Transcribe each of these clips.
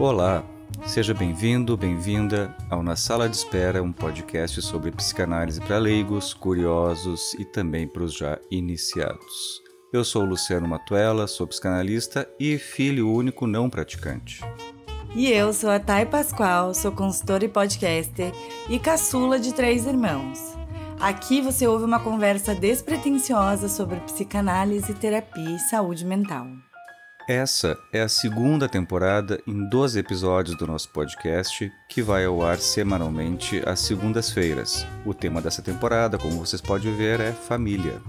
Olá, seja bem-vindo, bem-vinda ao Na Sala de Espera, um podcast sobre psicanálise para leigos, curiosos e também para os já iniciados. Eu sou Luciano Matuela, sou psicanalista e filho único não praticante. E eu sou a Thay Pascoal, sou consultora e podcaster e caçula de três irmãos. Aqui você ouve uma conversa despretensiosa sobre psicanálise, terapia e saúde mental. Essa é a segunda temporada em 12 episódios do nosso podcast, que vai ao ar semanalmente às segundas-feiras. O tema dessa temporada, como vocês podem ver, é família.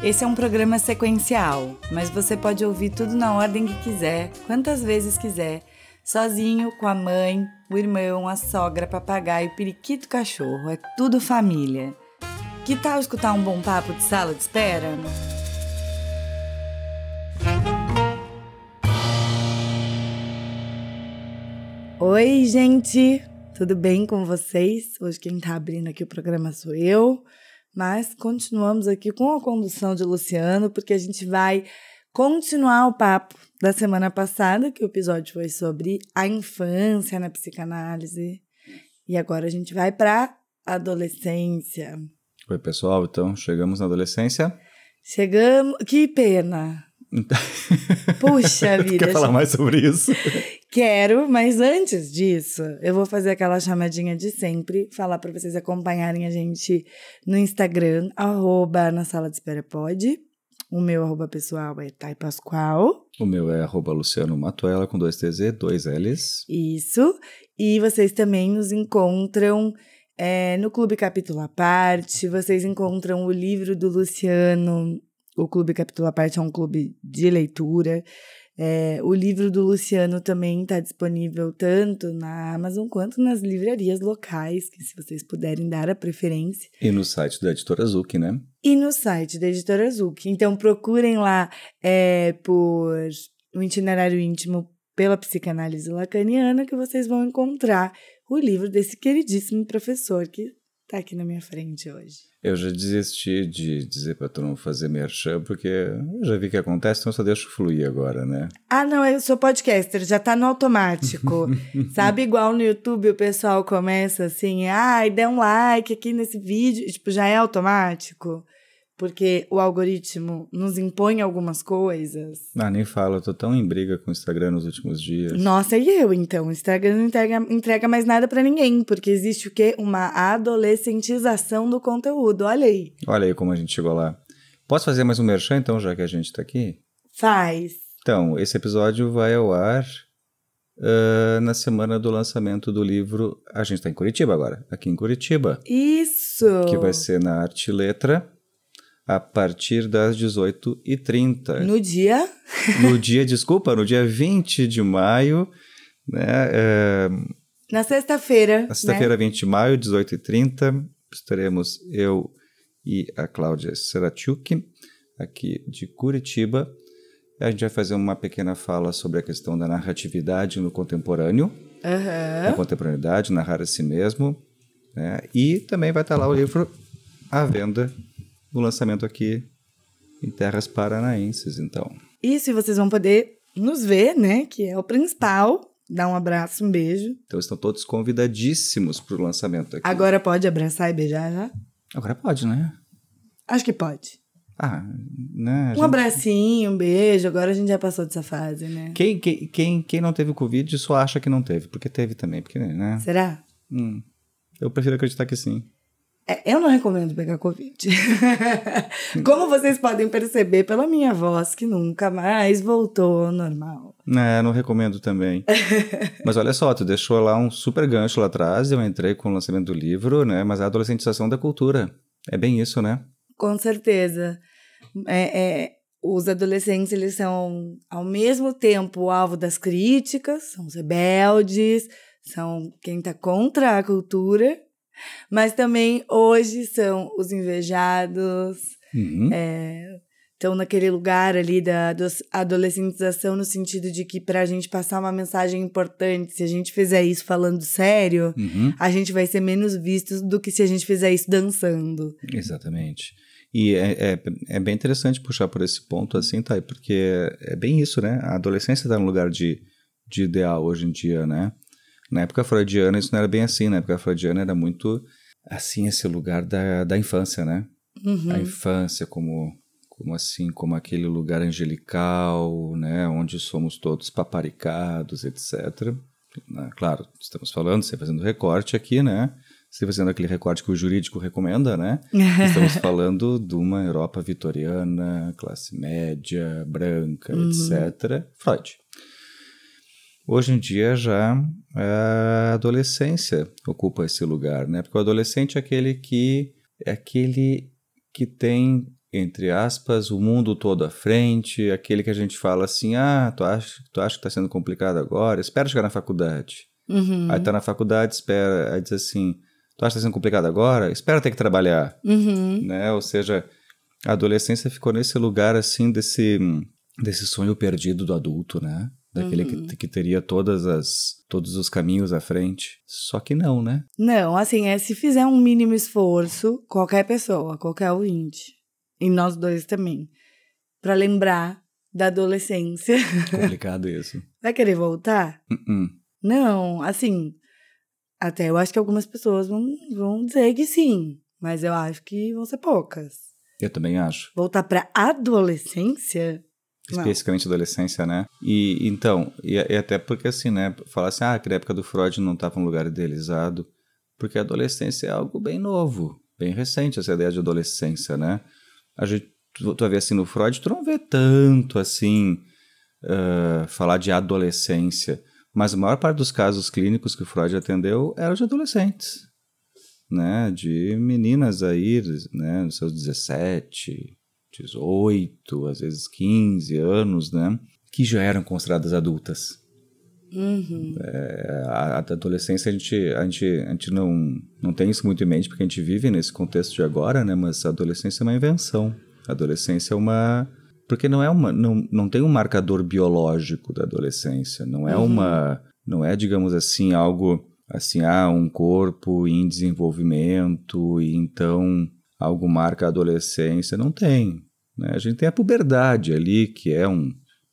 Esse é um programa sequencial, mas você pode ouvir tudo na ordem que quiser, quantas vezes quiser, sozinho, com a mãe, o irmão, a sogra, papagaio, periquito, cachorro. É tudo família. Que tal escutar um bom papo de sala de espera? Oi, gente! Tudo bem com vocês? Hoje quem tá abrindo aqui o programa sou eu, mas continuamos aqui com a condução de Luciano, porque a gente vai continuar o papo da semana passada, que o episódio foi sobre a infância na psicanálise. E agora a gente vai para adolescência. Oi, pessoal, então chegamos na adolescência. Chegamos. Que pena! Puxa vida. Quer falar mais sobre isso? Quero, mas antes disso, eu vou fazer aquela chamadinha de sempre, falar para vocês acompanharem a gente no Instagram, arroba na sala de espera pode. O meu arroba pessoal é Thay Pascoal. O meu é arroba Luciano Matuela com dois Tz, dois Ls. Isso. E vocês também nos encontram é, no Clube Capítulo à Parte. Vocês encontram o livro do Luciano. O Clube Capítulo à Parte é um clube de leitura. É, o livro do Luciano também está disponível tanto na Amazon quanto nas livrarias locais, que se vocês puderem dar a preferência. E no site da Editora Zuc, né? E no site da Editora Zuc. Então procurem lá é, por o itinerário íntimo pela psicanálise lacaniana que vocês vão encontrar o livro desse queridíssimo professor que está aqui na minha frente hoje. Eu já desisti de dizer para tu não fazer merchan, porque eu já vi que acontece, então só deixo fluir agora, né? Ah, não, eu sou podcaster, já tá no automático. Sabe, igual no YouTube o pessoal começa assim, ai, ah, dê um like aqui nesse vídeo, tipo, já é automático porque o algoritmo nos impõe algumas coisas. Ah, nem falo, eu tô tão em briga com o Instagram nos últimos dias. Nossa, e eu então? O Instagram não entrega, entrega mais nada para ninguém, porque existe o quê? Uma adolescentização do conteúdo, olha aí. Olha aí como a gente chegou lá. Posso fazer mais um merchan então, já que a gente tá aqui? Faz. Então, esse episódio vai ao ar uh, na semana do lançamento do livro. A gente tá em Curitiba agora, aqui em Curitiba. Isso! Que vai ser na Arte Letra a partir das 18h30. No dia? No dia, desculpa, no dia 20 de maio, né? É, na sexta-feira. Na sexta-feira, né? 20 de maio, 18h30, estaremos eu e a Cláudia Seratiuk, aqui de Curitiba. A gente vai fazer uma pequena fala sobre a questão da narratividade no contemporâneo. Uhum. Na contemporaneidade, narrar a si mesmo. Né? E também vai estar lá o livro à venda no lançamento aqui em terras paranaenses, então. Isso, e vocês vão poder nos ver, né? Que é o principal. Dar um abraço, um beijo. Então estão todos convidadíssimos para o lançamento aqui. Agora pode abraçar e beijar já? Agora pode, né? Acho que pode. Ah, né? Um gente... abracinho, um beijo. Agora a gente já passou dessa fase, né? Quem, quem, quem, quem não teve Covid só acha que não teve, porque teve também, porque, né? Será? Hum, eu prefiro acreditar que sim. É, eu não recomendo pegar Covid. Como vocês podem perceber pela minha voz, que nunca mais voltou ao normal. É, não recomendo também. Mas olha só, tu deixou lá um super gancho lá atrás, eu entrei com o lançamento do livro, né? Mas a adolescentização da cultura. É bem isso, né? Com certeza. É, é, os adolescentes, eles são, ao mesmo tempo, alvo das críticas, são os rebeldes, são quem está contra a cultura, mas também hoje são os invejados, uhum. é, estão naquele lugar ali da adolescentização, no sentido de que para a gente passar uma mensagem importante, se a gente fizer isso falando sério, uhum. a gente vai ser menos visto do que se a gente fizer isso dançando. Exatamente. E é, é, é, bem interessante puxar por esse ponto assim, tá? Porque é bem isso, né? A adolescência está no lugar de de ideal hoje em dia, né? Na época freudiana isso não era bem assim, na época freudiana era muito assim esse lugar da, da infância, né? Uhum. A infância como como assim, como aquele lugar angelical, né, onde somos todos paparicados, etc. Né, claro, estamos falando, você fazendo recorte aqui, né? Você fazendo aquele recorte que o jurídico recomenda, né? Estamos falando de uma Europa vitoriana, classe média, branca, Uhum. etc. Freud. Hoje em dia já a adolescência ocupa esse lugar, né? Porque o adolescente é aquele que é aquele que tem entre aspas o mundo todo à frente, aquele que a gente fala assim: "Ah, tu acha, tu acha que está sendo complicado agora? Espera chegar na faculdade". Uhum. Aí tá na faculdade, espera, aí diz assim: "Tu acha que está sendo complicado agora? Espera ter que trabalhar" Uhum. né? Ou seja, a adolescência ficou nesse lugar assim desse desse sonho perdido do adulto, né? Daquele Uhum. que, que teria todas as todos os caminhos à frente. Só que não, né? Não, assim, é se fizer um mínimo esforço, qualquer pessoa, qualquer ouvinte, e nós dois também, pra lembrar da adolescência. Complicado isso. Vai querer voltar? Uh-uh. Não, assim, até eu acho que algumas pessoas vão, vão dizer que sim, mas eu acho que vão ser poucas. Eu também acho. Voltar pra adolescência? Não. Especificamente adolescência, né? E então, e, e até porque assim, né? Falar assim, ah, que na época do Freud não estava um lugar idealizado. Porque a adolescência é algo bem novo, bem recente, essa ideia de adolescência, né? A gente, tu, tu ver assim no Freud, tu não vê tanto assim ah, falar de adolescência. Mas a maior parte dos casos clínicos que o Freud atendeu eram de adolescentes, né? De meninas aí, né? Nos seus 17, 18, às vezes 15 anos, né? Que já eram consideradas adultas. Uhum. É, a, a adolescência a gente, a gente, a gente não, não tem isso muito em mente porque a gente vive nesse contexto de agora, né? Mas a adolescência é uma invenção. A adolescência é uma. Porque não é uma. Não, não tem um marcador biológico da adolescência. Não é Uhum. uma. Não é, digamos assim, algo assim, ah, um corpo em desenvolvimento e então algo marca a adolescência. Não tem. Né? A gente tem a puberdade ali, que é um,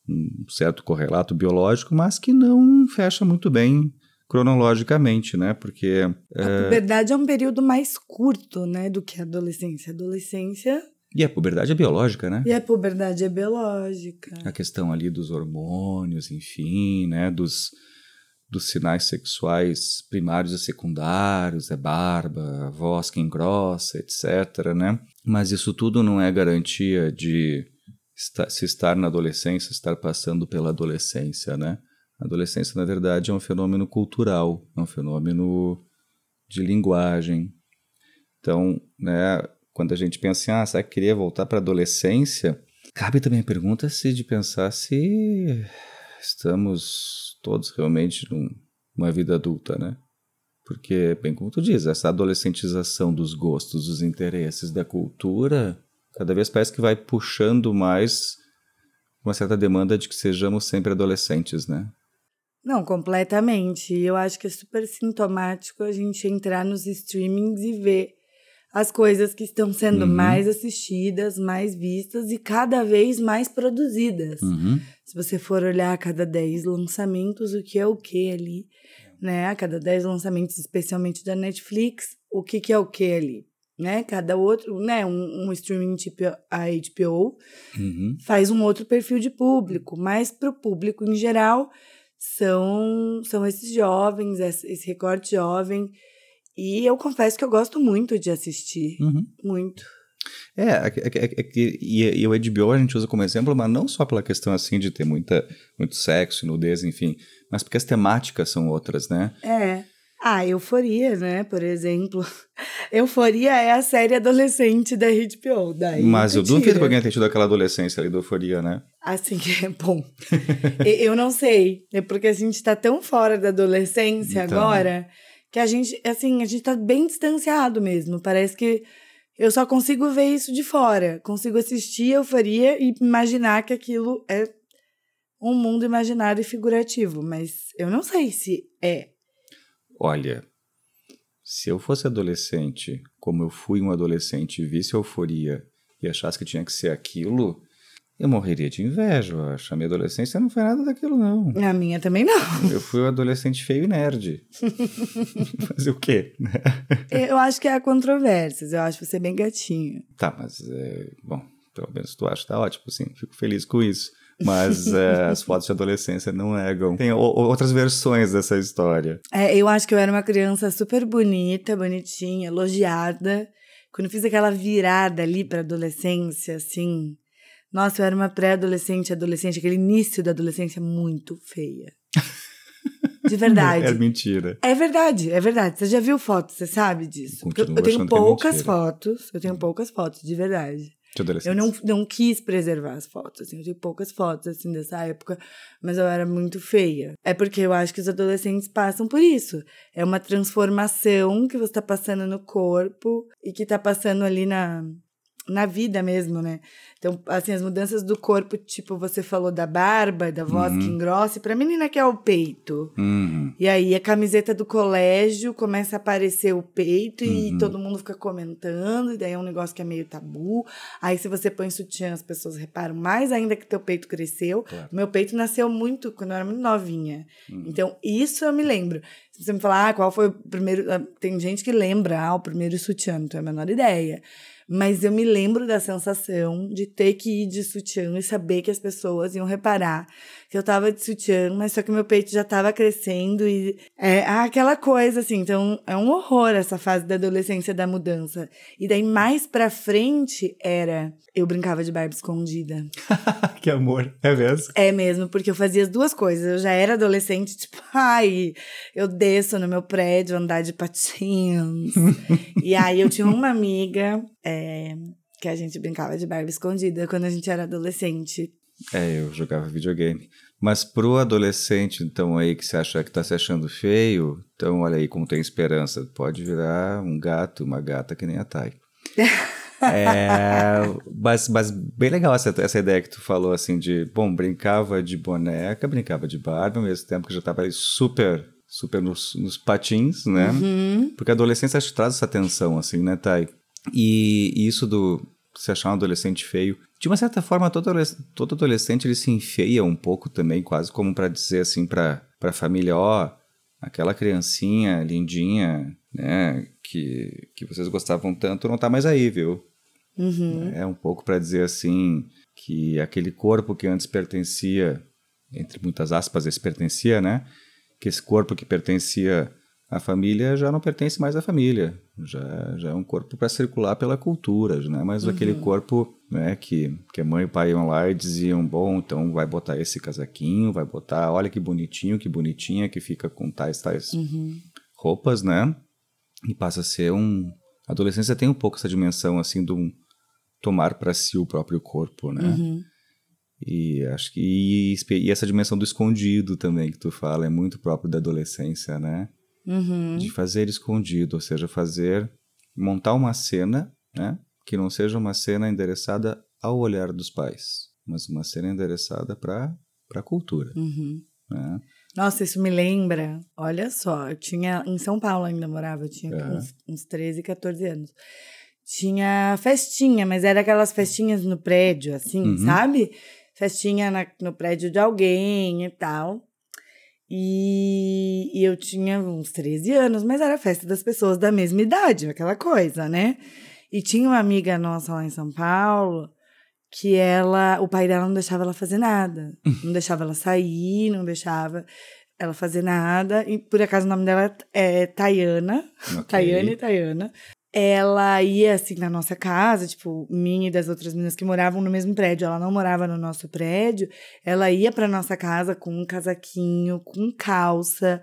um certo correlato biológico, mas que não fecha muito bem cronologicamente, né? Porque A puberdade é um período mais curto, né, do que a adolescência. A adolescência e a puberdade é biológica, né? e a puberdade é biológica. A questão ali dos hormônios, enfim, né? Dos, dos sinais sexuais primários e secundários, é barba, voz que engrossa, etc, né? Mas isso tudo não é garantia de esta- se estar na adolescência, estar passando pela adolescência, né? A adolescência, na verdade, é um fenômeno cultural, é um fenômeno de linguagem. Então, né, quando a gente pensa assim, ah, será que queria voltar para a adolescência? Cabe também a pergunta se de pensar se estamos todos realmente num- numa vida adulta, né? Porque, bem como tu diz, essa adolescentização dos gostos, dos interesses, da cultura, cada vez parece que vai puxando mais uma certa demanda de que sejamos sempre adolescentes, né? Não, completamente. Eu acho que é super sintomático a gente entrar nos streamings e ver as coisas que estão sendo Uhum. mais assistidas, mais vistas e cada vez mais produzidas. Uhum. Se você for olhar a cada 10 lançamentos, o que é o que ali, né? A cada 10 lançamentos, especialmente da Netflix, o que, que é o que ali, né? Cada outro, né? Um, um streaming tipo a HBO Uhum. faz um outro perfil de público, mas para o público em geral são, são esses jovens, esse esse recorte jovem. E eu confesso que eu gosto muito de assistir. Uhum. Muito. É, é, que- é, que- é que- e, e o HBO a gente usa como exemplo, mas não só pela questão assim de ter muita, muito sexo, nudez, enfim, mas porque as temáticas são outras, né? É. Ah, Euforia, né? Por exemplo. Euforia é a série adolescente da HBO. Daí mas eu duvido que alguém tenha tido aquela adolescência ali da euforia, né? Assim que é bom. Eu não sei. É porque a gente tá tão fora da adolescência Então. agora que a gente, assim, a gente tá bem distanciado mesmo. Parece que eu só consigo ver isso de fora. Consigo assistir Euforia e imaginar que aquilo é um mundo imaginário e figurativo. Mas eu não sei se é. Olha, se eu fosse adolescente, como eu fui um adolescente e visse euforia e achasse que tinha que ser aquilo, Eu morreria de inveja, eu acho. A minha adolescência não foi nada daquilo, não. A minha também não. Eu fui um adolescente feio e nerd. Fazer o quê? Eu acho que há controvérsias. Eu acho você bem gatinho. Tá, mas, é, bom, pelo menos tu acha, tá ótimo, sim. Fico feliz com isso. Mas é, as fotos de adolescência não negam. Tem outras versões dessa história. É, eu acho que eu era uma criança super bonita, bonitinha, elogiada. Quando eu fiz aquela virada ali pra adolescência, assim nossa, eu era uma pré-adolescente, adolescente, aquele início da adolescência muito feia. De verdade. É mentira. É verdade, é verdade. Você já viu fotos, você sabe disso? Eu, eu tenho é poucas é fotos, eu tenho poucas fotos, de verdade. De eu não, não quis preservar as fotos, assim, eu tenho poucas fotos, assim, dessa época, mas eu era muito feia. É porque eu acho que os adolescentes passam por isso. É uma transformação que você tá passando no corpo e que tá passando ali na, na vida mesmo, né? Então, assim, as mudanças do corpo, tipo, você falou da barba, da voz uhum. que engrossa, pra menina que é o peito. Uhum. E aí a camiseta do colégio começa a aparecer o peito uhum. e todo mundo fica comentando, e daí é um negócio que é meio tabu. Aí se você põe sutiã, as pessoas reparam mais ainda que teu peito cresceu. Claro. Meu peito nasceu muito quando eu era muito novinha. Uhum. Então, isso eu me lembro. Se você me falar, ah, qual foi o primeiro. Ah, tem gente que lembra, ah, o primeiro sutiã, não tenho a menor ideia. Mas eu me lembro da sensação de ter que ir de sutiã e saber que as pessoas iam reparar que eu tava de sutiã, mas só que meu peito já tava crescendo e é aquela coisa assim. Então é um horror essa fase da adolescência da mudança. E daí mais pra frente era eu brincava de barba escondida. que amor, é mesmo? É mesmo, porque eu fazia as duas coisas. Eu já era adolescente, tipo, ai, eu desço no meu prédio andar de patins. e aí eu tinha uma amiga é, que a gente brincava de barba escondida quando a gente era adolescente. É, eu jogava videogame. Mas pro adolescente, então, aí que você acha que tá se achando feio, então olha aí como tem esperança. Pode virar um gato, uma gata que nem a Thay. é, mas, mas bem legal essa, essa ideia que tu falou, assim, de, bom, brincava de boneca, brincava de barba, ao mesmo tempo que já tava ali super, super nos, nos patins, né? Uhum. Porque a adolescência acho que traz essa tensão, assim, né, Thay? E, e isso do se achar um adolescente feio, de uma certa forma, todo, todo adolescente ele se enfeia um pouco também, quase como para dizer assim para a família, ó, oh, aquela criancinha lindinha, né, que, que vocês gostavam tanto, não tá mais aí, viu? Uhum. É um pouco para dizer assim que aquele corpo que antes pertencia, entre muitas aspas, esse pertencia, né? Que esse corpo que pertencia à família já não pertence mais à família, já, já é um corpo para circular pela cultura, não é mais uhum. aquele corpo né, que, que a mãe e o pai iam lá e diziam, bom, então vai botar esse casaquinho, vai botar, olha que bonitinho, que bonitinha, que fica com tais, tais uhum. roupas, né? E passa a ser um... A adolescência tem um pouco essa dimensão, assim, de um tomar para si o próprio corpo, né? Uhum. E acho que e, e, essa dimensão do escondido também que tu fala é muito próprio da adolescência, né? Uhum. De fazer escondido, ou seja, fazer montar uma cena, né? que não seja uma cena endereçada ao olhar dos pais, mas uma cena endereçada para a cultura. Uhum. Né? Nossa, isso me lembra. Olha só, eu tinha. Em São Paulo ainda morava, eu tinha uhum. uns, uns 13, 14 anos. Tinha festinha, mas era aquelas festinhas no prédio, assim, uhum. sabe? Festinha na, no prédio de alguém e tal. E, e, eu tinha uns 13 anos, mas era festa das pessoas da mesma idade, aquela coisa, né? E tinha uma amiga nossa lá em São Paulo que ela, o pai dela não deixava ela fazer nada. não deixava ela sair, não deixava ela fazer nada. E por acaso o nome dela é Tayana. Okay. Tayane e Tayana. Ela ia assim na nossa casa, tipo, minha e das outras meninas que moravam no mesmo prédio. Ela não morava no nosso prédio. Ela ia pra nossa casa com um casaquinho, com calça,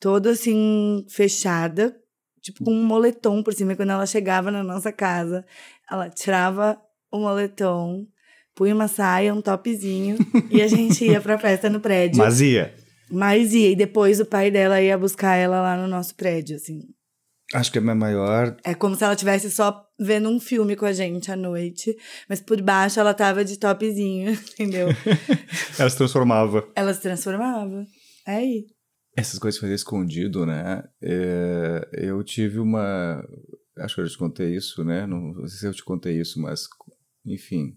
toda assim, fechada, tipo, com um moletom por cima. E quando ela chegava na nossa casa, ela tirava o moletom, punha uma saia, um topzinho, e a gente ia pra festa no prédio. Mas ia. Mas ia. E depois o pai dela ia buscar ela lá no nosso prédio, assim. Acho que é a minha maior. É como se ela tivesse só vendo um filme com a gente à noite, mas por baixo ela tava de topzinho, entendeu? ela se transformava. Ela se transformava. É aí. Essas coisas fazer escondido, né? É, eu tive uma. Acho que eu te contei isso, né? Não, não sei se eu te contei isso, mas enfim.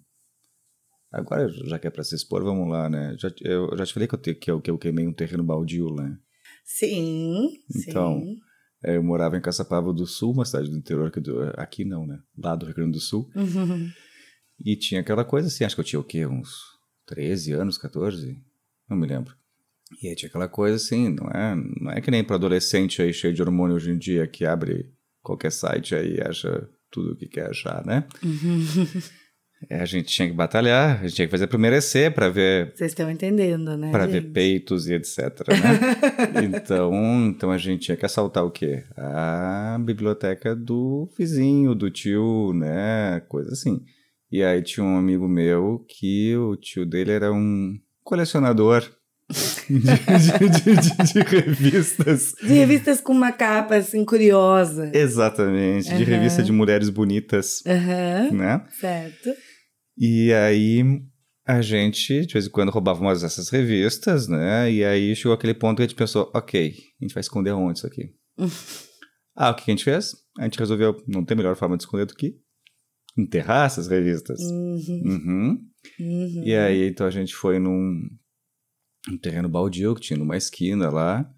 Agora, já que é pra se expor, vamos lá, né? Já, eu já te falei que eu, te, que, eu, que eu queimei um terreno baldio, né? Sim, Então, sim. É, Eu morava em Caçapava do Sul, uma cidade do interior, aqui, do, aqui não, né? Lá do Rio Grande do Sul. Uhum. E tinha aquela coisa assim, acho que eu tinha o quê? Uns 13 anos, 14? Não me lembro. E aí tinha aquela coisa assim, não é, não é que nem para adolescente aí cheio de hormônio hoje em dia que abre qualquer site aí e acha tudo o que quer achar, né? É, a gente tinha que batalhar, a gente tinha que fazer por merecer para ver Vocês estão entendendo, né? para ver peitos e etc, né? então, então a gente tinha que assaltar o quê? A biblioteca do vizinho, do tio, né? Coisa assim. E aí tinha um amigo meu que o tio dele era um colecionador de, de- de- de- de revistas. De revistas com uma capa assim curiosa. Exatamente, de Aham. revista de mulheres bonitas, Aham, né? certo. E aí a gente, de vez em quando, roubava umas dessas revistas, né? E aí chegou aquele ponto que a gente pensou, ok, a gente vai esconder onde isso aqui? ah, o que a gente fez? A gente resolveu, não tem melhor forma de esconder do que enterrar essas revistas. Uhum, Uhum. uhum. E aí, então a gente foi num, um terreno baldio que tinha numa esquina lá,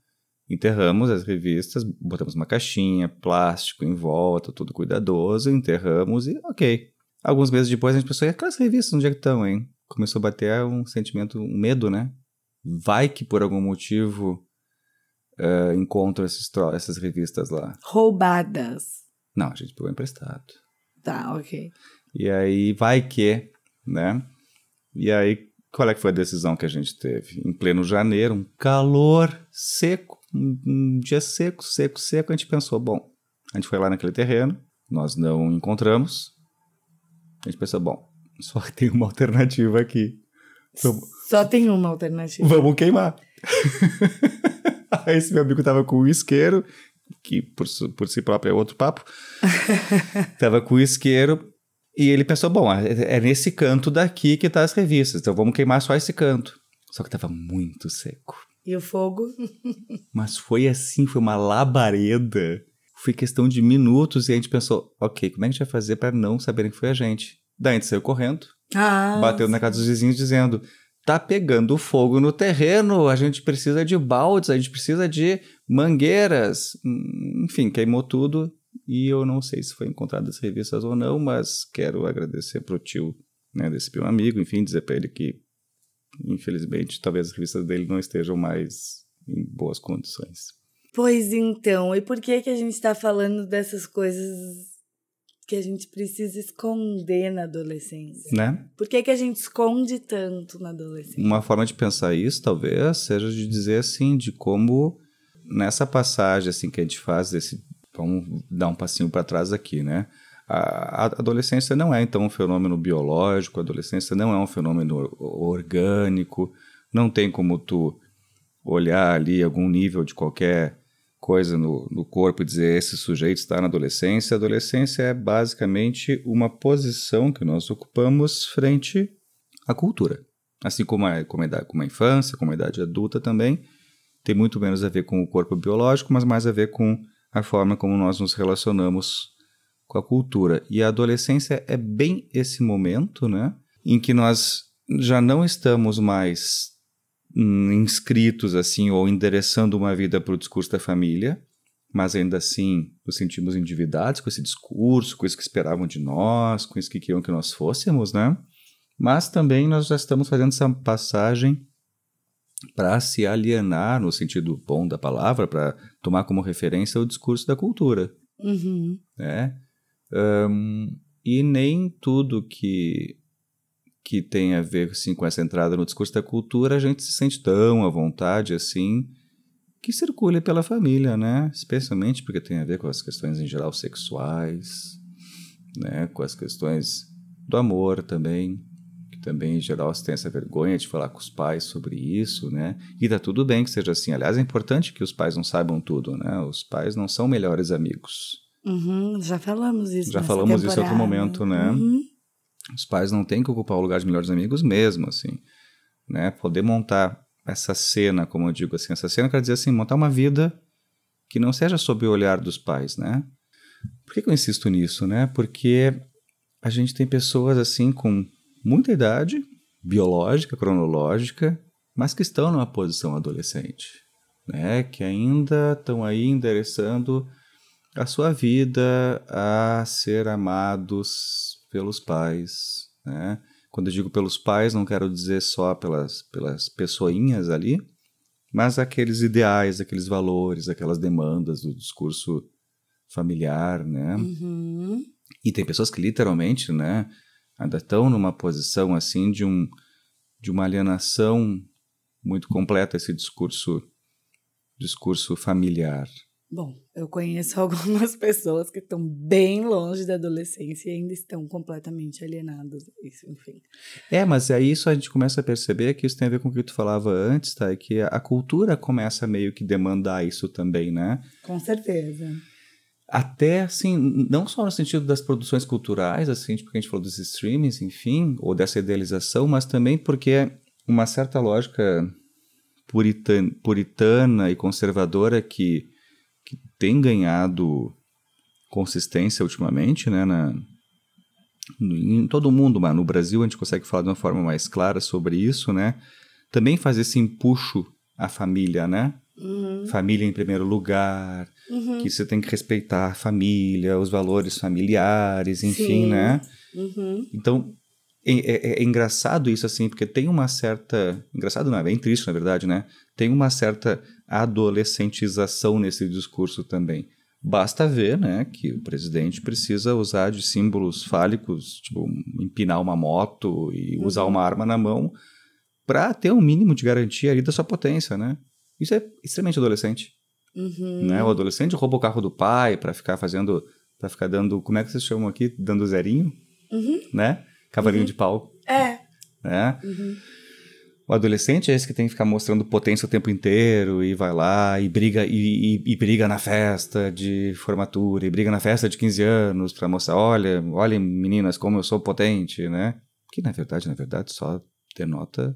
enterramos as revistas, botamos uma caixinha, plástico em volta, tudo cuidadoso, enterramos e ok. Alguns meses depois a gente pensou, e aquelas revistas, onde é que estão, hein? Começou a bater um sentimento, um medo, né? Vai que por algum motivo eh, encontro esses essas revistas lá. Roubadas. Não, a gente pegou emprestado. Tá, ok. E aí, vai que, né? E aí, qual é que foi a decisão que a gente teve? Em pleno janeiro, um calor seco, um, um dia seco, seco, seco, a gente pensou, bom, a gente foi lá naquele terreno, nós não encontramos, a gente pensou, bom, só tem uma alternativa aqui, vamos, Só tem uma alternativa. vamos queimar. aí esse meu amigo tava com o isqueiro, que por, por si próprio é outro papo, tava com o isqueiro e ele pensou, bom, é é nesse canto daqui que tá as revistas, então vamos queimar só esse canto. Só que tava muito seco. E o fogo? Mas foi assim, foi uma labareda. Foi questão de minutos e a gente pensou, ok, como é que a gente vai fazer para não saberem que foi a gente? Daí a gente saiu correndo, Ah, bateu na casa dos vizinhos dizendo: tá pegando fogo no terreno, a gente precisa de baldes, a gente precisa de mangueiras. Hum, Enfim, queimou tudo e eu não sei se foi encontrado as revistas ou não, mas quero agradecer pro tio né, desse meu amigo, enfim, dizer para ele que, infelizmente, talvez as revistas dele não estejam mais em boas condições. Pois então, e por que que a gente tá falando dessas coisas que a gente precisa esconder na adolescência? Né? Por que que a gente esconde tanto na adolescência? Uma forma de pensar isso, talvez, seja de dizer assim, de como nessa passagem assim que a gente faz desse, vamos dar um passinho para trás aqui, né? A, adolescência não é então um fenômeno biológico, a adolescência não é um fenômeno or- orgânico, não tem como tu olhar ali algum nível de qualquer coisa no, no corpo e dizer esse sujeito está na adolescência. A adolescência é basicamente uma posição que nós ocupamos frente à cultura. Assim como a, como a, idade, como a infância, como a idade adulta também, tem muito menos a ver com o corpo biológico, mas mais a ver com a forma como nós nos relacionamos com a cultura. E a adolescência é bem esse momento, né, em que nós já não estamos mais inscritos assim ou endereçando uma vida para o discurso da família, mas ainda assim nos sentimos endividados com esse discurso, com isso que esperavam de nós, com isso que queriam que nós fôssemos, né? Mas também nós já estamos fazendo essa passagem para se alienar, no sentido bom da palavra, para tomar como referência o discurso da cultura. Uhum. Né? Um, e nem tudo que, que tem a ver assim, com essa entrada no discurso da cultura a gente se sente tão à vontade assim que circule pela família, né? Especialmente porque tem a ver com as questões em geral sexuais, né? Com as questões do amor também, que também em geral se tem essa vergonha de falar com os pais sobre isso, né? E tá tudo bem que seja assim. Aliás, é importante que os pais não saibam tudo, né? Os pais não são melhores amigos. Uhum, já falamos isso. Já falamos isso em outro temporada. momento, né? Uhum. Os pais não têm que ocupar o lugar de melhores amigos mesmo, assim, né? Poder montar essa cena, como eu digo assim, essa cena quer dizer assim, montar uma vida que não seja sob o olhar dos pais, né? Por que, eu insisto nisso, né? Porque a gente tem pessoas assim com muita idade, biológica, cronológica, mas que estão numa posição adolescente, né? Que ainda estão aí endereçando a sua vida a ser amados pelos pais, né? Quando eu digo pelos pais, não quero dizer só pelas, pelas pessoinhas ali, mas aqueles ideais, aqueles valores, aquelas demandas do discurso familiar, né? Uhum. E tem pessoas que literalmente, né, ainda estão numa posição assim de um de uma alienação muito completa esse discurso discurso familiar. Bom, eu conheço algumas pessoas que estão bem longe da adolescência e ainda estão completamente alienadas. Isso, enfim. É, mas aí isso a gente começa a perceber que isso tem a ver com o que tu falava antes, tá? E que a cultura começa a meio que demandar isso também, né? Com certeza. Até, assim, não só no sentido das produções culturais, assim, porque a gente falou dos streamings, enfim, ou dessa idealização, mas também porque uma certa lógica puritana, puritana e conservadora que tem ganhado consistência ultimamente, né, na, no, em todo mundo, mas no Brasil a gente consegue falar de uma forma mais clara sobre isso, né, também faz esse empuxo à família, né, Uhum. família em primeiro lugar, Uhum. que você tem que respeitar a família, os valores familiares, enfim, Sim. né? Uhum. Então, é, é- é engraçado isso, assim, porque tem uma certa. Engraçado não, é bem triste, na verdade, né? Tem uma certa adolescentização nesse discurso também. Basta ver, né, que o presidente precisa usar de símbolos fálicos, tipo, empinar uma moto e usar uma arma na mão, para ter um mínimo de garantia ali da sua potência, né? Isso é extremamente adolescente Uhum. né? O adolescente rouba o carro do pai para ficar fazendo, para ficar dando, como é que vocês chamam aqui, dando zerinho, Uhum. né? Cavalinho de pau, É. né? Uhum. O adolescente é esse que tem que ficar mostrando potência o tempo inteiro e vai lá e briga e, e- e briga na festa de formatura e briga na festa de 15 anos para mostrar, olha, olhem meninas como eu sou potente, né? Que na verdade, na verdade, só denota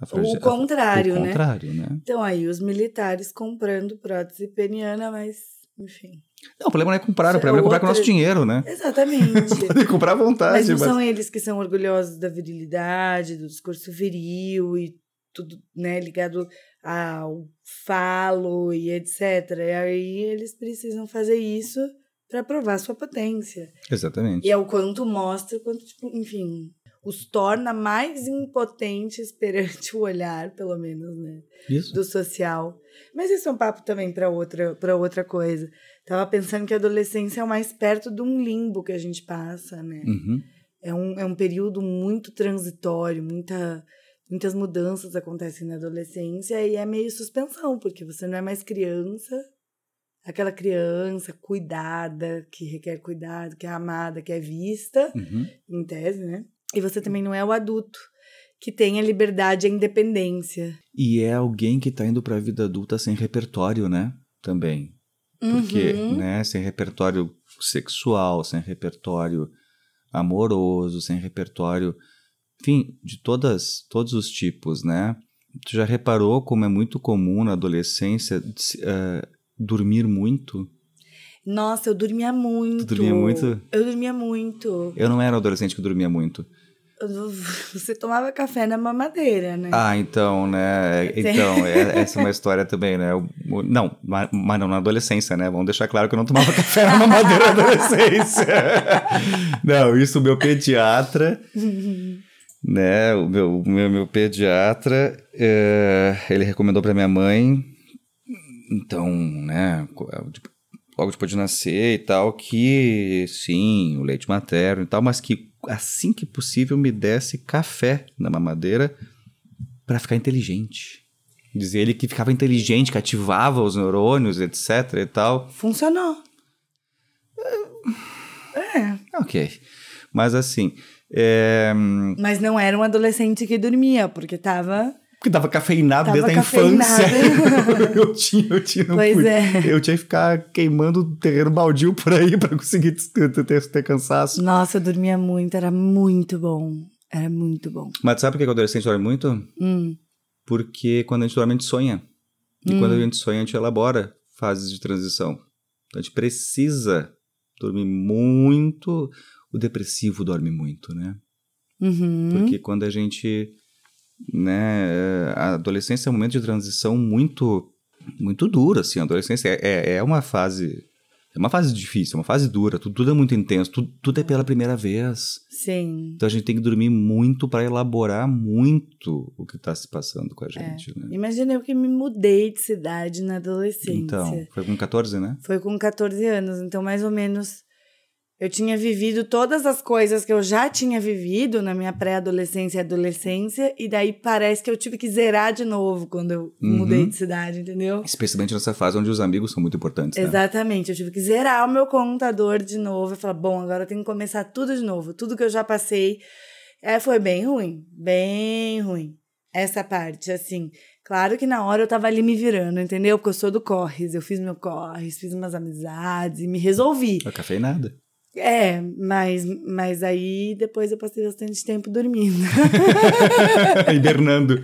a O contrário, o né? contrário, né? Então aí os militares comprando prótese peniana, mas enfim. Não, o problema não é comprar, o problema é é comprar com o nosso dinheiro, né? Exatamente. Podem comprar à vontade, Mas não mas- são eles que são orgulhosos da virilidade, do discurso viril e tudo, né, ligado ao falo e etc. E aí eles precisam fazer isso para provar sua potência. Exatamente. E é o quanto mostra, quanto, tipo, enfim, os torna mais impotentes perante o olhar, pelo menos, né? Isso. do social. Mas isso é um papo também para outra, pra outra coisa. Tava pensando que a adolescência é o mais perto de um limbo que a gente passa, né? Uhum. É, um, é um período muito transitório, muita, muitas mudanças acontecem na adolescência e é meio suspensão, porque você não é mais criança, aquela criança cuidada, que requer cuidado, que é amada, que é vista, Uhum. em tese, né? E você também não é o adulto, que tem a liberdade e a independência. E é alguém que tá indo pra vida adulta sem repertório, né? Também. Porque, Uhum. né, sem repertório sexual, sem repertório amoroso, sem repertório, enfim, de todas, todos os tipos, né? Tu já reparou como é muito comum na adolescência eh, dormir muito? Nossa, eu dormia muito. Tu dormia muito? Eu dormia muito. Eu não era adolescente que dormia muito. Você tomava café na mamadeira, né? Ah, então, né? Então, é- essa é uma história também, né? Não, ma- mas não na adolescência, né? Vamos deixar claro que eu não tomava café na mamadeira na adolescência. Não, isso o meu pediatra, né? O meu, meu, meu pediatra, é, ele recomendou para minha mãe, então, né? tipo, Logo depois de nascer e tal, que sim, o leite materno e tal, mas que assim que possível me desse café na mamadeira para ficar inteligente. Dizia ele que ficava inteligente, que ativava os neurônios, etc e tal. Funcionou. É. Ok. Mas assim, é... Mas não era um adolescente que dormia, porque tava. Porque tava cafeinado Tava desde a infância. eu tinha, eu tinha, Pois pude- é. Eu tinha que ficar queimando terreno baldio por aí para conseguir des- ter, ter cansaço. Nossa, eu dormia muito, era muito bom. Era muito bom. Mas sabe por que o adolescente dorme muito? Hum. Porque quando a gente dorme, a gente sonha. E Hum. quando a gente sonha, a gente elabora fases de transição. Então a gente precisa dormir muito. O depressivo dorme muito, né? Uhum. Porque quando a gente. Né, a adolescência é um momento de transição muito muito duro, assim. A adolescência é, é, é uma fase. É uma fase difícil, é uma fase dura, tudo, tudo é muito intenso, tudo, tudo é pela primeira vez. Sim. Então a gente tem que dormir muito para elaborar muito o que está se passando com a gente, né? Imagina eu que me mudei de cidade na adolescência. Então, foi com 14, né? Foi com 14 anos, então mais ou menos eu tinha vivido todas as coisas que eu já tinha vivido na minha pré-adolescência e adolescência, e daí parece que eu tive que zerar de novo quando eu Uhum. mudei de cidade, entendeu? Especialmente nessa fase onde os amigos são muito importantes, né? Exatamente, eu tive que zerar o meu computador de novo e falar, bom, agora eu tenho que começar tudo de novo, tudo que eu já passei. É, foi bem ruim, bem ruim. Essa parte, assim. Claro que na hora eu tava ali me virando, entendeu? Porque eu sou do Corres, eu fiz meu Corres, fiz umas amizades e me resolvi. É café e nada. É, mas, mas aí depois eu passei bastante tempo dormindo. Hibernando.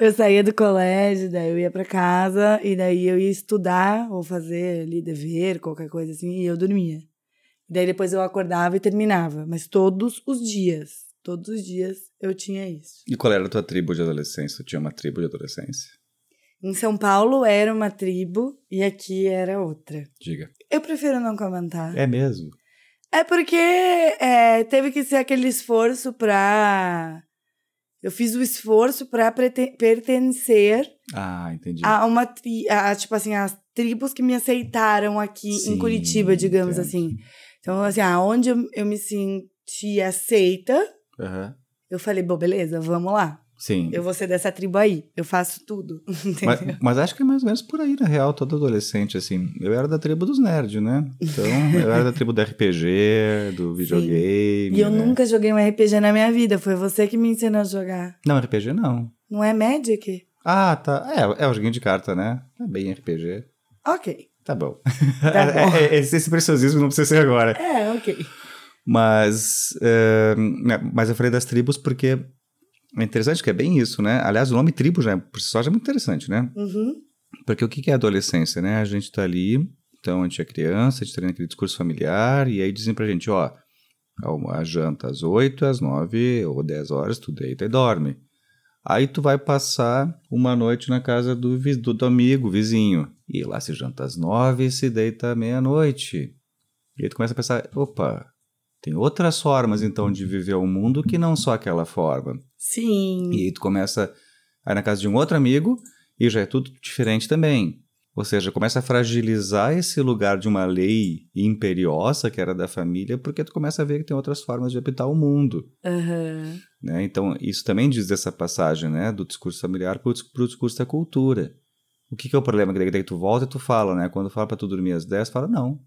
Eu saía do colégio, daí eu ia pra casa, e daí eu ia estudar ou fazer ali dever, qualquer coisa assim, e eu dormia. Daí depois eu acordava e terminava, mas todos os dias, todos os dias eu tinha isso. E qual era a tua tribo de adolescência? Tu tinha uma tribo de adolescência? Em São Paulo era uma tribo e aqui era outra. Diga. Eu prefiro não comentar. É mesmo? É porque é, teve que ser aquele esforço pra. Eu fiz o esforço pra pertencer Ah, entendi. a uma tri, a, tipo assim, as tribos que me aceitaram aqui Sim, em Curitiba, digamos entendo. assim. Então, assim, aonde eu, eu me senti aceita, Aham. eu falei, bom, beleza, vamos lá. Sim. Eu vou ser dessa tribo aí. Eu faço tudo. Mas, mas acho que é mais ou menos por aí, na real, todo adolescente, assim. Eu era da tribo dos nerds, né? Então, eu era da tribo do RPG, do videogame. e eu né? nunca joguei um RPG na minha vida. Foi você que me ensinou a jogar. Não, RPG não. Não é Magic? Ah, tá. É, é o joguinho de carta, né? É bem RPG. Ok. Tá bom. Tá bom. É- é- esse, preciosismo não precisa ser agora. É, ok. Mas, é, mas eu falei das tribos porque é interessante que é bem isso, né? Aliás, o nome tribo já, é- por si só já é muito interessante, né? Uhum. Porque o que é adolescência, né? A gente tá ali, então a gente é criança, a gente tá naquele discurso familiar, e aí dizem pra gente, ó, a, janta às 8, às 9 ou 10 horas, tu deita e dorme. Aí tu vai passar uma noite na casa do, do, do amigo, vizinho. E lá se janta às 9 e se deita à meia-noite. E aí tu começa a pensar, opa, tem outras formas então de viver o mundo que não só aquela forma. Sim. E aí tu começa a ir na casa de um outro amigo e já é tudo diferente também. Ou seja, começa a fragilizar esse lugar de uma lei imperiosa que era da família, porque tu começa a ver que tem outras formas de habitar o mundo. Aham. Né? Então, isso também diz dessa passagem né? do discurso familiar para o discurso da cultura. O que, que é o problema? Que daí, daí tu volta e tu fala, né? Quando fala para tu dormir às 10, fala, não.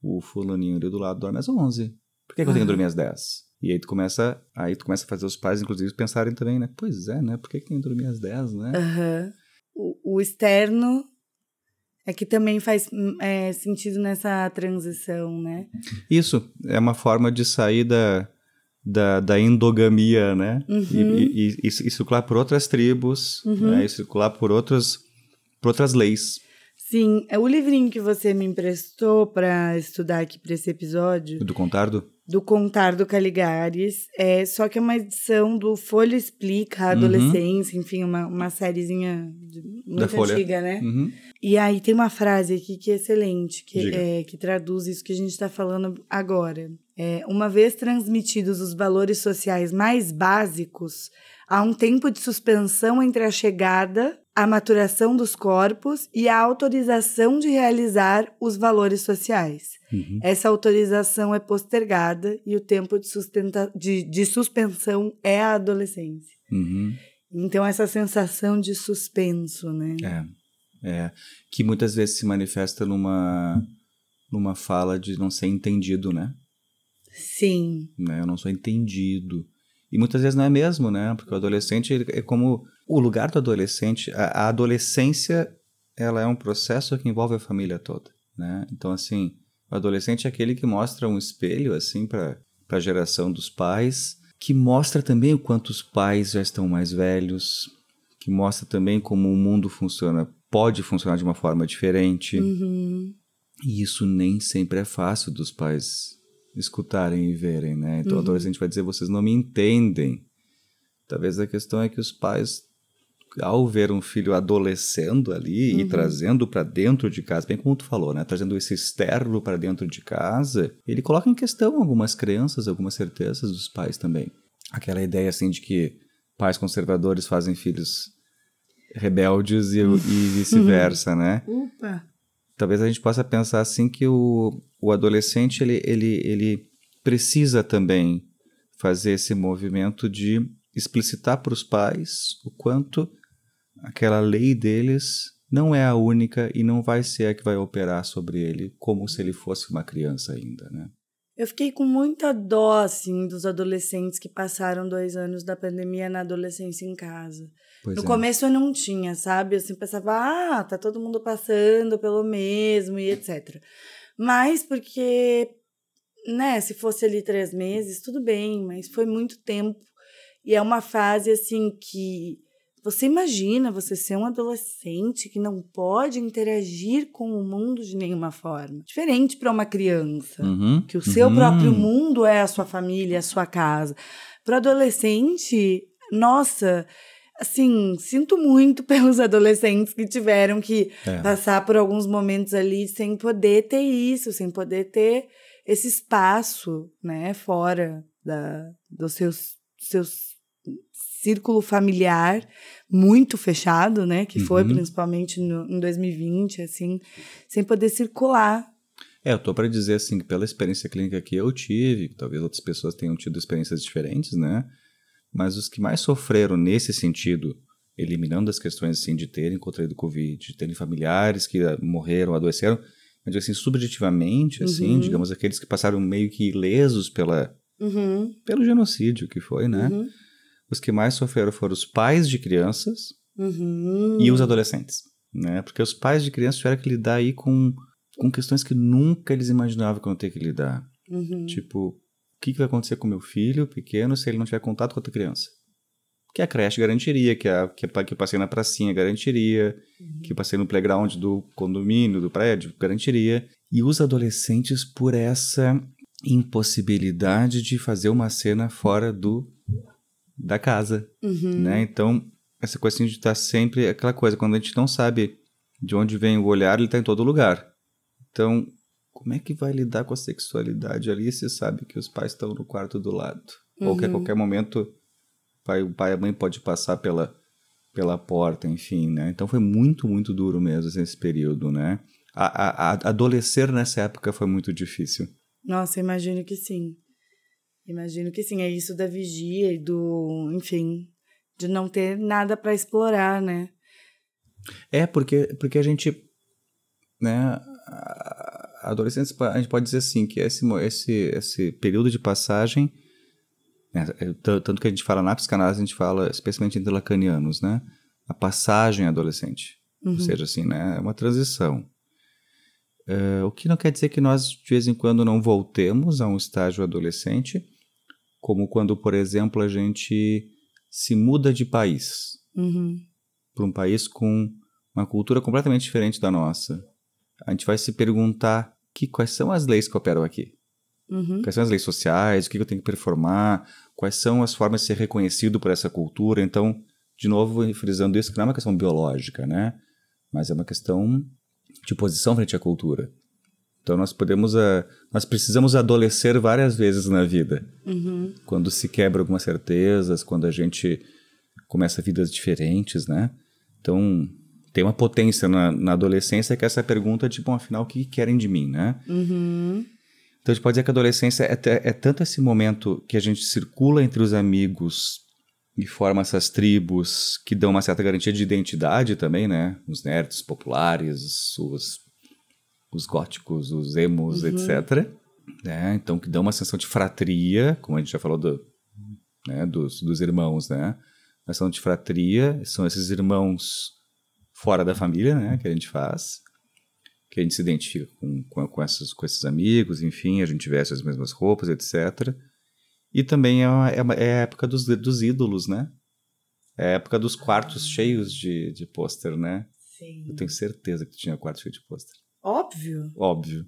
O fulaninho ali do lado dorme às 11. Por que, que eu tenho que dormir às 10? E aí tu começa, aí tu começa a fazer os pais, inclusive, pensarem também, né? Pois é, né? Por que, que tem que dormir às 10, né? Aham. O, o externo é que também faz hum, é, sentido nessa transição, né? Isso é uma forma de sair da, da, da endogamia, né? E, Uhum. e, e- e circular por outras tribos, Uhum. né? E circular por, outros, por outras leis. Sim, é o livrinho que você me emprestou para estudar aqui para esse episódio, Do Contardo? Do Contar do Caligares, é só que é uma edição do Folha Explica a Uhum. Adolescência, enfim, uma, uma sériezinha muito Folha. antiga, né? Uhum. E aí tem uma frase aqui que é excelente, que, é, que traduz isso que a gente está falando agora. É, uma vez transmitidos os valores sociais mais básicos, há um tempo de suspensão entre a chegada, a maturação dos corpos e a autorização de realizar os valores sociais. Uhum. Essa autorização é postergada e o tempo de, de, de suspensão é a adolescência. Uhum. Então, essa sensação de suspenso, né? É, é. Que muitas vezes se manifesta numa, numa fala de não ser entendido, né? Sim. né? Eu não sou entendido. E muitas vezes não é mesmo, né? Porque o adolescente é como o lugar do adolescente, a, a adolescência, ela é um processo que envolve a família toda, né? Então assim, o adolescente é aquele que mostra um espelho assim para para a geração dos pais, que mostra também o quanto os pais já estão mais velhos, que mostra também como o mundo funciona, pode funcionar de uma forma diferente. Uhum. E isso nem sempre é fácil dos pais escutarem e verem, né? Então uhum. adolescente vai dizer: vocês não me entendem. Talvez a questão é que os pais, ao ver um filho adolescendo ali uhum. e trazendo para dentro de casa, bem como tu falou, né? Trazendo esse externo para dentro de casa, ele coloca em questão algumas crenças, algumas certezas dos pais também. Aquela ideia assim de que pais conservadores fazem filhos rebeldes e, e vice-versa, né? Opa! Talvez a gente possa pensar assim que o, o adolescente ele, ele, ele precisa também fazer esse movimento de explicitar para os pais o quanto aquela lei deles não é a única e não vai ser a que vai operar sobre ele como se ele fosse uma criança ainda, né? Eu fiquei com muita dó, assim, dos adolescentes que passaram dois anos da pandemia na adolescência em casa. Pois no é. começo eu não tinha, sabe? Eu sempre pensava, ah, tá todo mundo passando pelo mesmo e etc. Mas porque, né, se fosse ali três meses, tudo bem, mas foi muito tempo. E é uma fase, assim, que você imagina você ser um adolescente que não pode interagir com o mundo de nenhuma forma. Diferente para uma criança, uhum, que o seu uhum. próprio mundo é a sua família, a sua casa. Para adolescente, nossa, assim, sinto muito pelos adolescentes que tiveram que é. passar por alguns momentos ali sem poder ter isso, sem poder ter esse espaço, né, fora da, dos seus, seus círculo familiar muito fechado, né? Que foi uhum. principalmente no, em 2020, assim, sem poder circular. É, eu tô para dizer assim que pela experiência clínica que eu tive, talvez outras pessoas tenham tido experiências diferentes, né? Mas os que mais sofreram nesse sentido, eliminando as questões assim de terem contraído Covid, de terem familiares que morreram, adoeceram, mas assim subjetivamente, assim, uhum. digamos aqueles que passaram meio que ilesos pela uhum. pelo genocídio que foi, né? Uhum os que mais sofreram foram os pais de crianças uhum. e os adolescentes, né? Porque os pais de crianças tiveram que lidar aí com, com questões que nunca eles imaginavam que iam ter que lidar. Uhum. Tipo, o que, que vai acontecer com meu filho pequeno se ele não tiver contato com outra criança? Que a creche garantiria, que, a, que, a, que eu passei na pracinha garantiria, uhum. que eu passei no playground do condomínio, do prédio, garantiria. E os adolescentes por essa impossibilidade de fazer uma cena fora do da casa, uhum. né? Então, essa coisa assim de estar sempre aquela coisa, quando a gente não sabe de onde vem o olhar, ele está em todo lugar. Então, como é que vai lidar com a sexualidade ali se sabe que os pais estão no quarto do lado? Uhum. Ou que a uhum. qualquer momento pai, o pai e a mãe pode passar pela, pela porta, enfim, né? Então foi muito, muito duro mesmo esse período, né? A, a, a adolescer nessa época foi muito difícil. Nossa, imagino que sim. Imagino que sim, é isso da vigia e do, enfim, de não ter nada para explorar, né? É, porque, porque a gente, né, a adolescência, a gente pode dizer assim, que esse, esse, esse período de passagem, né, é, tanto que a gente fala na psicanálise, a gente fala, especialmente entre lacanianos, né, a passagem adolescente, uhum. ou seja, assim, né, é uma transição. Uh, o que não quer dizer que nós, de vez em quando, não voltemos a um estágio adolescente, como quando, por exemplo, a gente se muda de país uhum. para um país com uma cultura completamente diferente da nossa. A gente vai se perguntar que, quais são as leis que operam aqui. Uhum. Quais são as leis sociais, o que eu tenho que performar, quais são as formas de ser reconhecido por essa cultura. Então, de novo, frisando isso, que não é uma questão biológica, né? Mas é uma questão de posição frente à cultura. Então nós podemos, uh, nós precisamos adolescer várias vezes na vida. Uhum. Quando se quebra algumas certezas, quando a gente começa vidas diferentes, né? Então tem uma potência na, na adolescência que é essa pergunta de, bom, afinal, o que querem de mim, né? Uhum. Então a gente pode dizer que a adolescência é, é tanto esse momento que a gente circula entre os amigos e forma essas tribos que dão uma certa garantia de identidade também, né? Os nerds populares, os os góticos, os emos, uhum. etc. Né? Então, que dão uma sensação de fratria, como a gente já falou do, né, dos, dos irmãos, né? A sensação de fratria são esses irmãos fora da família, né? Que a gente faz, que a gente se identifica com, com, com, esses, com esses amigos, enfim, a gente veste as mesmas roupas, etc. E também é, uma, é, uma, é a época dos, dos ídolos, né? É a época dos quartos ah. cheios de, de pôster, né? Sim. Eu tenho certeza que tinha quarto cheio de pôster. Óbvio. Óbvio.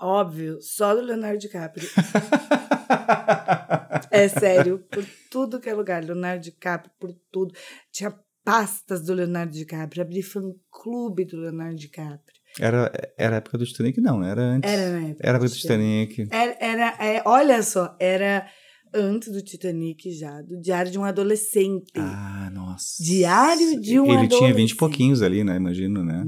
Óbvio, só do Leonardo DiCaprio. é sério, por tudo que é lugar. Leonardo DiCaprio, por tudo. Tinha pastas do Leonardo DiCaprio, abri fã-clube do Leonardo DiCaprio. Era, era a época do Titanic, não, era antes. Era na época. Era a época do do Titanic. Era, era é, olha só, era antes do Titanic já, do Diário de um Adolescente. Ah, nossa. Diário de um Ele adolescente. tinha 20 e pouquinhos ali, né? Imagino, né?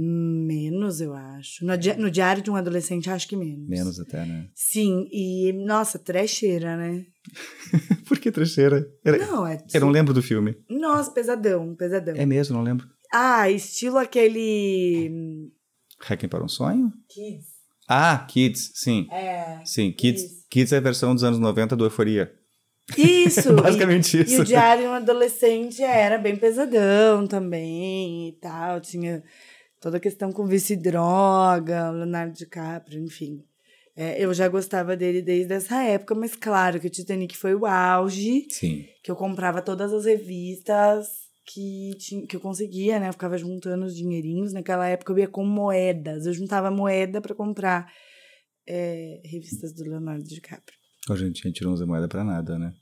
Menos, eu acho. No, di- no Diário de um Adolescente, acho que menos. Menos até, né? Sim, e, nossa, trecheira, né? Por que trecheira? Era- Não, é. Eu não lembro do filme. Nossa, pesadão, pesadão. É mesmo, não lembro. Ah, estilo aquele. Requiem para um sonho? Kids. Ah, Kids, sim. É. Sim, Kids, Isso. Kids é a versão dos anos 90 do Euforia. Isso! Basicamente e, isso. E o Diário de um Adolescente era bem pesadão também e tal. Tinha toda a questão com vício e droga, Leonardo DiCaprio, enfim. É, eu já gostava dele desde essa época, mas claro que o Titanic foi o auge, Sim. que eu comprava todas as revistas que, tinha, que eu conseguia, né? Eu ficava juntando os dinheirinhos. Naquela época eu ia com moedas. Eu juntava moeda para comprar é, revistas do Leonardo DiCaprio. Hoje em dia a gente não usa moeda pra nada, né?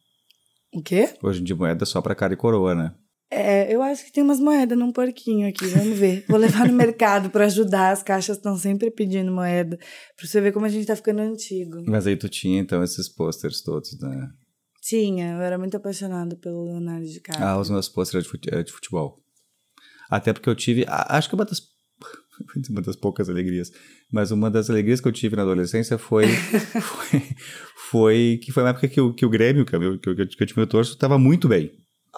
O quê? Hoje em dia moeda só pra cara e coroa, né? É, eu acho que tem umas moedas num porquinho aqui, vamos ver. Vou levar no mercado para ajudar, as caixas estão sempre pedindo moeda, pra você ver como a gente tá ficando antigo. Mas aí tu tinha então esses posters todos, né? Tinha, eu era muito apaixonada pelo Leonardo DiCaprio. Ah, os meus posters de eh, de futebol. Até porque eu tive. Acho que uma das. Uma das poucas alegrias. Mas uma das alegrias que eu tive na adolescência foi. foi, foi que foi uma época que o, que o Grêmio, que, eu, que, eu, que eu tive meu torço, estava muito bem.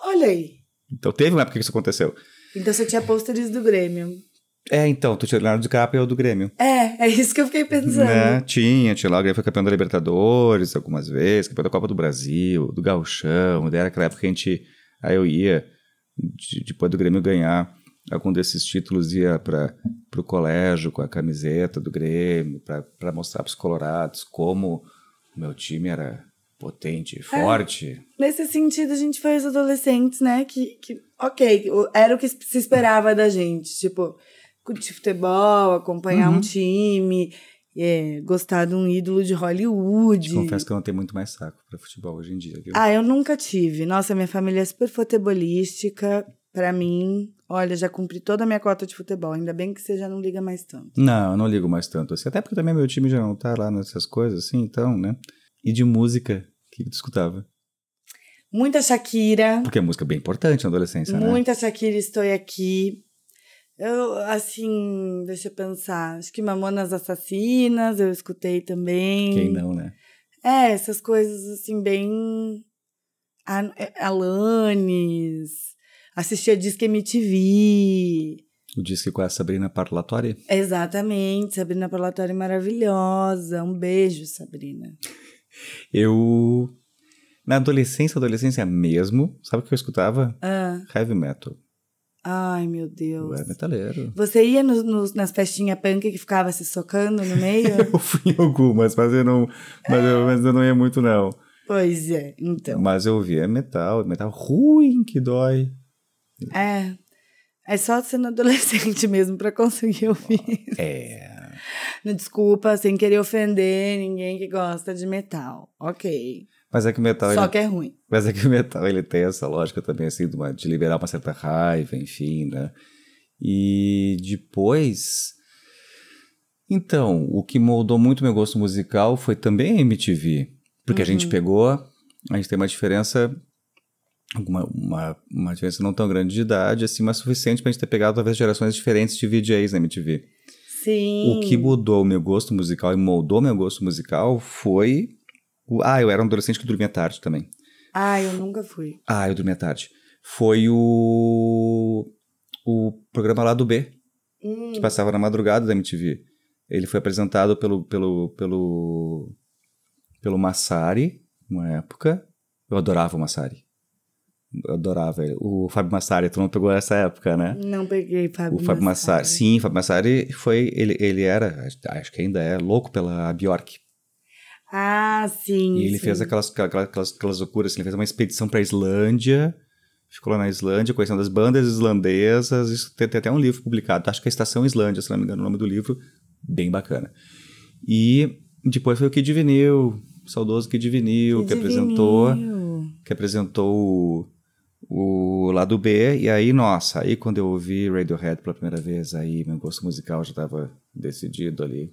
Olha aí. Então teve uma época que isso aconteceu. Então você tinha pôsteres do Grêmio. É, então, tu tinha o Leonardo DiCaprio e o do Grêmio. É, é isso que eu fiquei pensando. Né? Tinha, tinha lá, o Grêmio foi campeão da Libertadores algumas vezes, campeão da Copa do Brasil, do Gauchão, daí era aquela época que a gente, aí eu ia, de- depois do Grêmio ganhar algum desses títulos, ia para o colégio com a camiseta do Grêmio, para mostrar para os colorados como o meu time era potente, forte. Nesse sentido, a gente foi os adolescentes, né? Que, que ok, era o que se esperava da gente. Tipo, curtir futebol, acompanhar Uhum. um time, é, gostar de um ídolo de Hollywood. Te confesso que eu não tenho muito mais saco para futebol hoje em dia, viu? Ah, eu nunca tive. Nossa, minha família é super futebolística. Pra mim, olha, já cumpri toda a minha cota de futebol. Ainda bem que você já não liga mais tanto. Não, eu não ligo mais tanto assim. Até porque também meu time já não tá lá nessas coisas assim, então, né? E de música, que tu escutava? Muita Shakira. Porque é música bem importante na adolescência, né? Muita Shakira, estou aqui. Eu, assim, deixa eu pensar. Acho que Mamonas Assassinas eu escutei também. Quem não, né? É, essas coisas, assim, bem. A- é, Alanis. Assistia Disque MTV. O disco com a Sabrina Parlatori. Exatamente. Sabrina Parlatori maravilhosa. Um beijo, Sabrina. Eu. Na adolescência, adolescência mesmo, sabe o que eu escutava? Ah, Heavy metal. ai, meu Eu Deus. era metaleiro. Você ia nos- nos- nas festinhas punk que ficava se socando no meio? Eu fui em algumas, mas eu não, mas eu, mas eu não ia muito, não. pois é, então. Mas eu ouvia metal, metal ruim que dói. É. É só sendo adolescente mesmo pra conseguir ouvir. É. Desculpa, sem querer ofender ninguém que gosta de metal. Ok. Mas é que o metal. Só ele- que é ruim. Mas é que o metal ele tem essa lógica também, assim, de, uma- de liberar uma certa raiva, enfim, né? E depois. Então, o que moldou muito meu gosto musical foi também a MTV. Porque a gente pegou. A gente tem uma diferença. Uma, uma, uma diferença não tão grande de idade, assim, mas suficiente pra gente ter pegado talvez gerações diferentes de VJs na MTV. Sim. O que mudou o meu gosto musical e moldou meu gosto musical foi. O, ah, eu era um adolescente que dormia tarde também. Ah, eu nunca fui. Ah, eu dormia tarde. Foi o. O programa lá do B, Hum, que passava na madrugada da MTV. Ele foi apresentado pelo. pelo. pelo. pelo Massari, uma época. Eu adorava o Massari. Adorava ele. O Fábio Massari, tu não pegou essa época, né? não peguei Fábio O Fábio Massari. Sim, o Fábio Massari foi. Ele, ele era, acho que ainda é, louco pela Bjork. Ah, sim. E ele sim. fez aquelas, aquelas, aquelas, loucuras, assim, ele fez uma expedição pra Islândia, ficou lá na Islândia, conhecendo as bandas islandesas, isso tem, tem até um livro publicado, acho que é Estação Islândia, se não me engano o nome do livro, bem bacana. E Depois foi o Kid Vinil, saudoso Kid Vinil, Kid que apresentou, Vinil. que apresentou o, lado B. E aí, nossa, aí quando eu ouvi Radiohead pela primeira vez, aí meu gosto musical já estava decidido ali.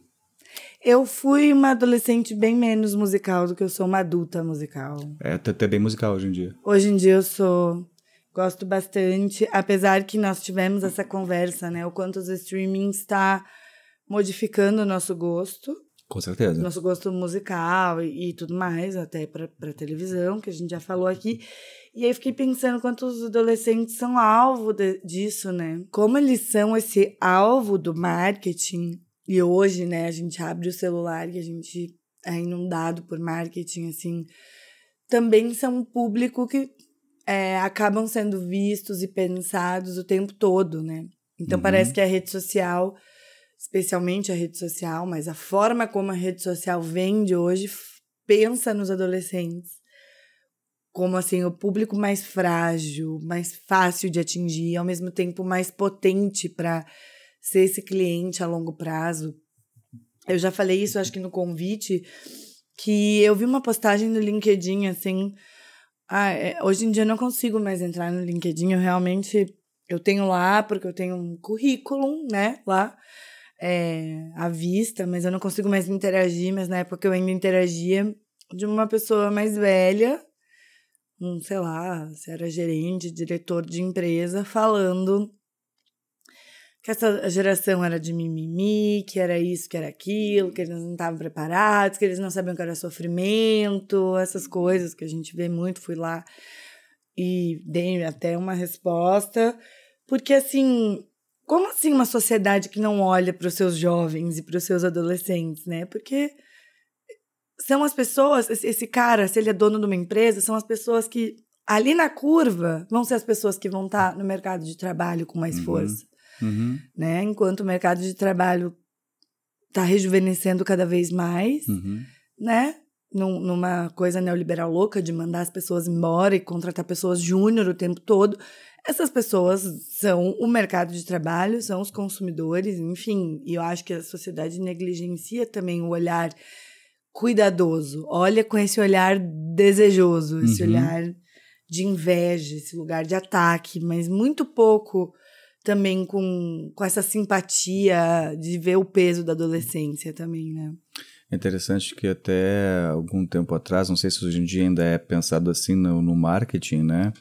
Eu fui uma adolescente bem menos musical do que eu sou uma adulta musical. É até até bem musical hoje em dia. Hoje em dia eu sou. Gosto bastante, apesar que nós tivemos essa conversa, né? O quanto os streamings está modificando o nosso gosto, Com certeza. nosso gosto musical e, e tudo mais, até para televisão, que a gente já falou aqui. E aí fiquei pensando quantos adolescentes são alvo de- disso, né? Como eles são esse alvo do marketing. E hoje, né, a gente abre o celular e a gente é inundado por marketing, assim. Também são um público que é, acabam sendo vistos e pensados o tempo todo, né? Então Uhum. parece que a rede social, especialmente a rede social, mas a forma como a rede social vende hoje, pensa nos adolescentes como assim o público mais frágil, mais fácil de atingir, ao mesmo tempo mais potente para ser esse cliente a longo prazo. Eu já falei isso, acho que no convite, que eu vi uma postagem no LinkedIn assim. Ah, é, hoje em dia eu não consigo mais entrar no LinkedIn, eu realmente eu tenho lá porque eu tenho um currículo, né, lá é, à vista, mas eu não consigo mais interagir, mas na época eu ainda interagia de uma pessoa mais velha, um, sei lá, se era gerente, diretor de empresa, falando que essa geração era de mimimi, que era isso, que era aquilo, que eles não estavam preparados, que eles não sabiam que era sofrimento, essas coisas que a gente vê muito. Fui lá e dei até uma resposta, porque assim, como assim uma sociedade que não olha para os seus jovens e para os seus adolescentes, né? Porque são as pessoas, esse cara, se ele é dono de uma empresa, são as pessoas que ali na curva vão ser as pessoas que vão estar no mercado de trabalho com mais Uhum. força Uhum. né? Enquanto o mercado de trabalho está rejuvenescendo cada vez mais, Uhum. né? Num- numa coisa neoliberal louca de mandar as pessoas embora e contratar pessoas júnior o tempo todo. Essas pessoas são o mercado de trabalho, são os consumidores, enfim. E eu acho que a sociedade negligencia também o olhar cuidadoso. Olha com esse olhar desejoso, esse Uhum. olhar de inveja, esse lugar de ataque, mas muito pouco também com, com essa simpatia de ver o peso da adolescência também, né? É interessante que até algum tempo atrás, não sei se hoje em dia ainda é pensado assim no, no marketing, né?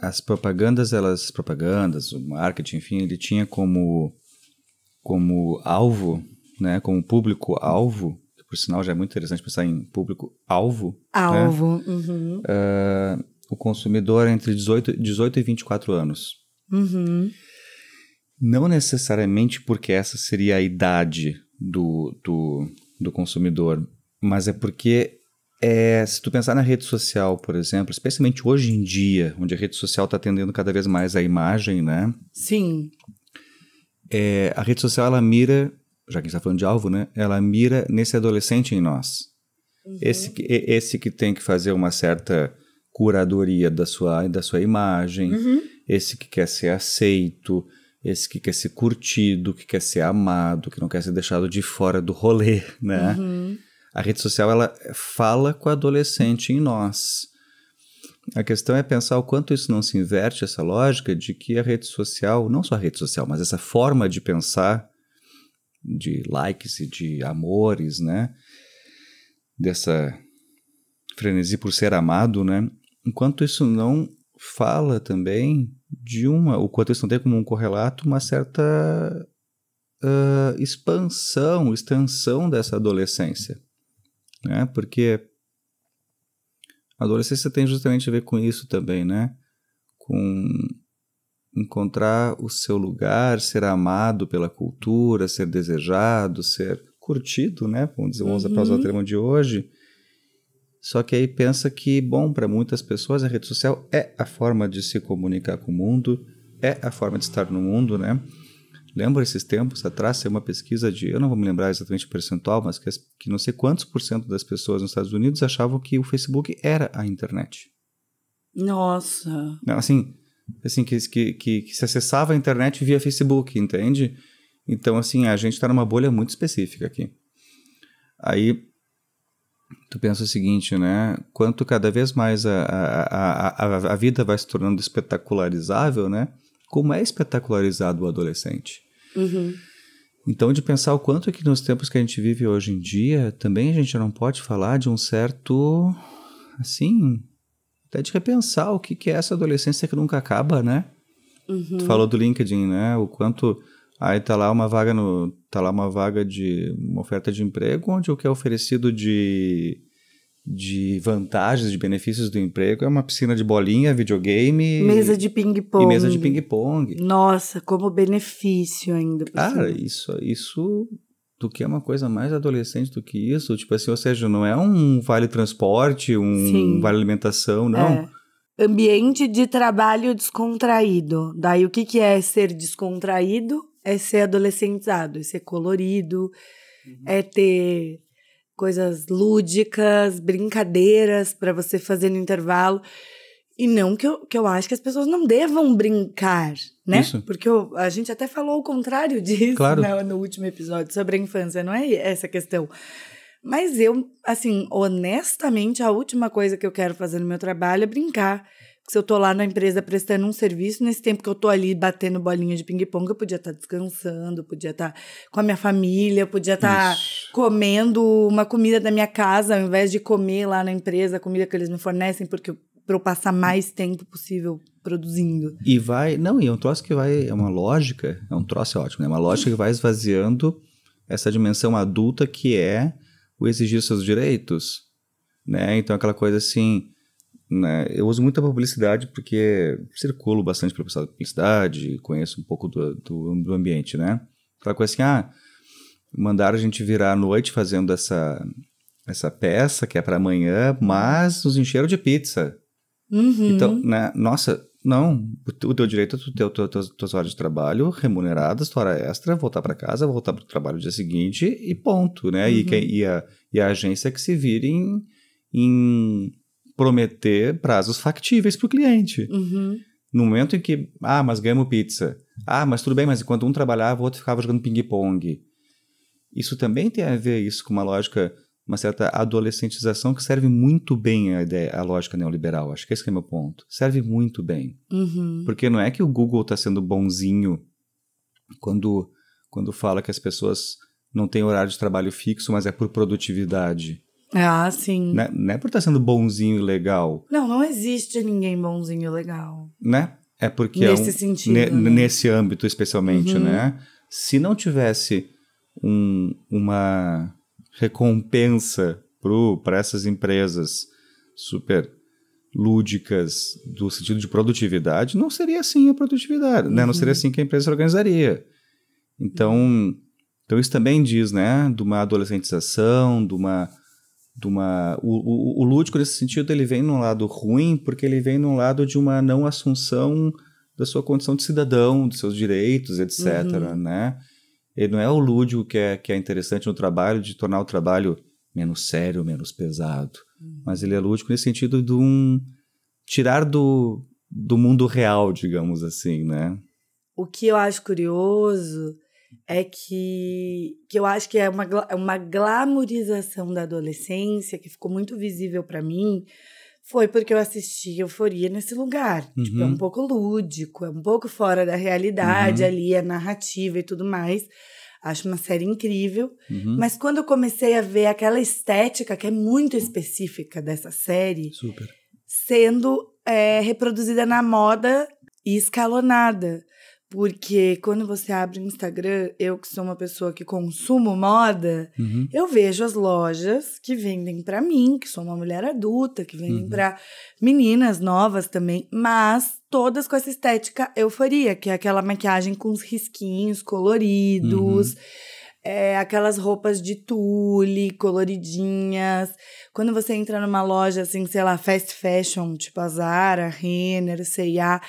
As propagandas, elas, propagandas, o marketing, enfim, ele tinha como, como alvo, né? Como público-alvo, por sinal já é muito interessante pensar em público-alvo, Alvo. Uhum. ah, o consumidor entre 18, 18 e 24 anos. Uhum. Não necessariamente porque essa seria a idade do, do, do consumidor, mas é porque é, se tu pensar na rede social, por exemplo, especialmente hoje em dia, onde a rede social está atendendo cada vez mais a imagem, né? Sim. É, a rede social ela mira, já que a gente está falando de alvo, né? Ela mira nesse adolescente em nós. Esse, que- e- esse que tem que fazer uma certa curadoria da sua, da sua imagem, Uhum. esse que quer ser aceito, esse que quer ser curtido, que quer ser amado, que não quer ser deixado de fora do rolê, né? Uhum. A rede social ela fala com o adolescente em nós. A questão é pensar o quanto isso não se inverte essa lógica de que a rede social, não só a rede social, mas essa forma de pensar de likes e de amores, né? Dessa frenesi por ser amado, né? Enquanto isso não fala também de uma, o quanto isso não tem como um correlato, uma certa ah, expansão, extensão dessa adolescência, né? Porque a adolescência tem justamente a ver com isso também, né? Com encontrar o seu lugar, ser amado pela cultura, ser desejado, ser curtido, né? Vamos dizer, vamos Uhum. usar o termo de hoje. Só que aí pensa que, bom, para muitas pessoas a rede social é a forma de se comunicar com o mundo, é a forma de estar no mundo, né? Lembro esses tempos atrás, saiu uma pesquisa de, eu não vou me lembrar exatamente o percentual, mas que, que não sei quantos por cento das pessoas nos Estados Unidos achavam que o Facebook era a internet. Nossa. Não, Assim, assim que, que, que, que se acessava a internet via Facebook, entende? Então, assim, a gente está numa bolha muito específica aqui. Aí, tu pensa o seguinte, né? Quanto cada vez mais a, a, a, a, vida vai se tornando espetacularizável, né? Como é espetacularizado o adolescente. Uhum. Então, de pensar o quanto que nos tempos que a gente vive hoje em dia, também a gente não pode falar de um certo, assim, até de repensar o que, que é essa adolescência que nunca acaba, né? Uhum. Tu falou do LinkedIn, né? O quanto aí tá lá uma vaga no tá lá uma vaga de uma oferta de emprego onde o que é oferecido de de vantagens, de benefícios do emprego é uma piscina de bolinha, videogame, mesa de ping pong e mesa de ping pong. Nossa, como benefício ainda. Cara, isso isso do que é uma coisa mais adolescente do que isso, tipo assim, ou seja, não é um vale transporte, um Sim. vale alimentação, não. É. Ambiente de trabalho descontraído. Daí o que, que é ser descontraído? É ser adolescentizado, é ser colorido, é ter coisas lúdicas, brincadeiras para você fazer no intervalo. E não que eu, que eu acho que as pessoas não devam brincar, né? Isso. Porque eu- a gente até falou o contrário disso Claro. né, no último episódio sobre a infância, não é essa questão. Mas eu, assim, honestamente, a última coisa que eu quero fazer no meu trabalho é brincar. Se eu tô lá na empresa prestando um serviço, nesse tempo que eu tô ali batendo bolinha de ping-pong, eu podia estar descansando, podia estar com a minha família, podia estar Isso. comendo uma comida da minha casa, ao invés de comer lá na empresa a comida que eles me fornecem, porque para eu passar mais tempo possível produzindo. E vai. Não, e é um troço que vai. É uma lógica. É um troço é ótimo, né? Uma lógica que vai esvaziando essa dimensão adulta que é o exigir seus direitos. Né? Então, aquela coisa assim. Né? Eu uso muito a publicidade porque circulo bastante da publicidade, conheço um pouco do, do, do ambiente, né? Aquela coisa assim, ah, mandaram a gente virar à noite fazendo essa, essa peça que é para amanhã, mas nos encheram de pizza. Uhum. Então, né, nossa, não, o teu- direito é tu ter as tuas, horas de trabalho remuneradas, tua hora extra, voltar para casa, voltar para o trabalho no dia seguinte e ponto, né? E, Uhum. quem- e, a, e a agência que se vire em, em prometer prazos factíveis para o cliente. Uhum. No momento em que, ah, mas ganhamos pizza. Ah, mas tudo bem, mas enquanto um trabalhava, o outro ficava jogando ping-pong. Isso também tem a ver isso com uma lógica, uma certa adolescentização que serve muito bem a ideia, a lógica neoliberal. Acho que esse que é meu ponto. Serve muito bem. Uhum. Porque não é que o Google está sendo bonzinho quando, quando fala que as pessoas não têm horário de trabalho fixo, mas é por produtividade. Ah, sim. Né? Não é por estar sendo bonzinho e legal, Não, não existe ninguém bonzinho legal. né? É porque Nesse é um, sentido, ne- né? nesse âmbito especialmente, Uhum. né? Se não tivesse um- uma recompensa para essas empresas super lúdicas do sentido de produtividade, não seria assim a produtividade, né? Não Uhum. seria assim que a empresa se organizaria. Então, então isso também diz, né, de uma adolescentização, de uma de uma o, o, o lúdico nesse sentido ele vem num lado ruim porque ele vem num lado de uma não assunção da sua condição de cidadão, dos seus direitos, etc, Uhum. né? Ele não é o lúdico que é, que é interessante no trabalho de tornar o trabalho menos sério, menos pesado, mas ele é lúdico nesse sentido de um tirar do, do mundo real, digamos assim, né? O que eu acho curioso é que, que eu acho que é uma, gla- uma glamorização da adolescência que ficou muito visível para mim. Foi porque eu assisti Euforia nesse lugar. Tipo, é Uhum. um pouco lúdico, é um pouco fora da realidade Uhum. ali, a narrativa e tudo mais. Acho uma série incrível. Uhum. Mas quando eu comecei a ver aquela estética que é muito específica dessa série, Super. sendo é, reproduzida na moda e escalonada. Porque quando você abre o Instagram, eu que sou uma pessoa que consumo moda, Uhum. eu vejo as lojas que vendem pra mim, que sou uma mulher adulta, que vendem Uhum. pra meninas novas também, mas todas com essa estética euforia, que é aquela maquiagem com os risquinhos coloridos, é, aquelas roupas de tule coloridinhas. Quando você entra numa loja assim, sei lá, fast fashion, tipo a Zara, Renner, C&A,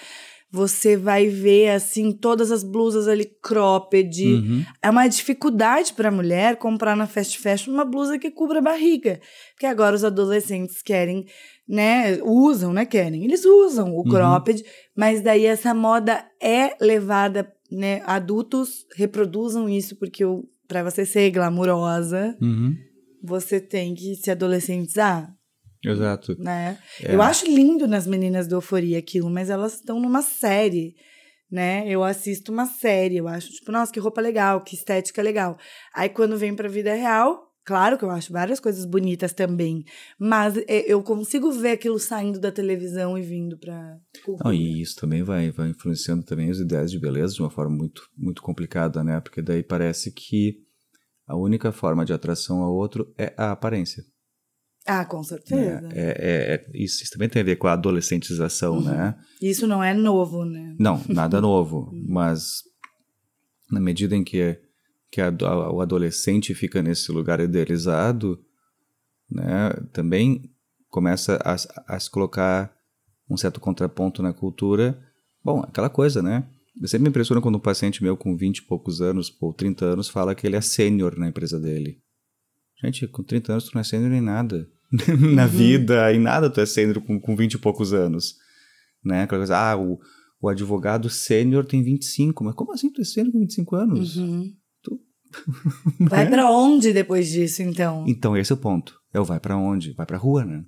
você vai ver assim todas as blusas ali cropped, Uhum. é uma dificuldade para a mulher comprar na fast fashion uma blusa que cubra a barriga. Porque agora os adolescentes querem, né? Usam, né? Querem. Eles usam o Uhum. cropped, mas daí essa moda é levada, né? Adultos reproduzam isso porque para você ser glamurosa, Uhum. você tem que se adolescentizar. Exato. Né? É. Eu acho lindo nas meninas do Euforia aquilo, mas elas estão numa série, né? Eu assisto uma série, eu acho, tipo, nossa, que roupa legal, que estética legal. Aí quando vem pra vida real, claro que eu acho várias coisas bonitas também, mas eu consigo ver aquilo saindo da televisão e vindo pra. Não, e isso também vai, vai influenciando também as ideias de beleza de uma forma muito, muito complicada, né? Porque daí parece que a única forma de atração ao outro é a aparência. Ah, com certeza. É, é, é- isso, isso também tem a ver com a adolescentização, né? Isso não é novo, né? Não, nada novo, mas na medida em que, que a- a- o adolescente fica nesse lugar idealizado, né, também começa a, a se colocar um certo contraponto na cultura. Bom, aquela coisa, né? Eu sempre me impressiona quando um paciente meu com 20 e poucos anos, ou 30 anos, fala que ele é sênior na empresa dele. Gente, com 30 anos tu não é sênior em nada. na vida, em nada tu é sênior com, com 20 e poucos anos. Né? Aquela coisa, ah, o, o advogado sênior tem 25. Mas como assim tu é sênior com 25 anos? Uhum. Tu- Vai pra onde depois disso, então? Então esse é o ponto. É o vai pra onde? Vai pra rua, né?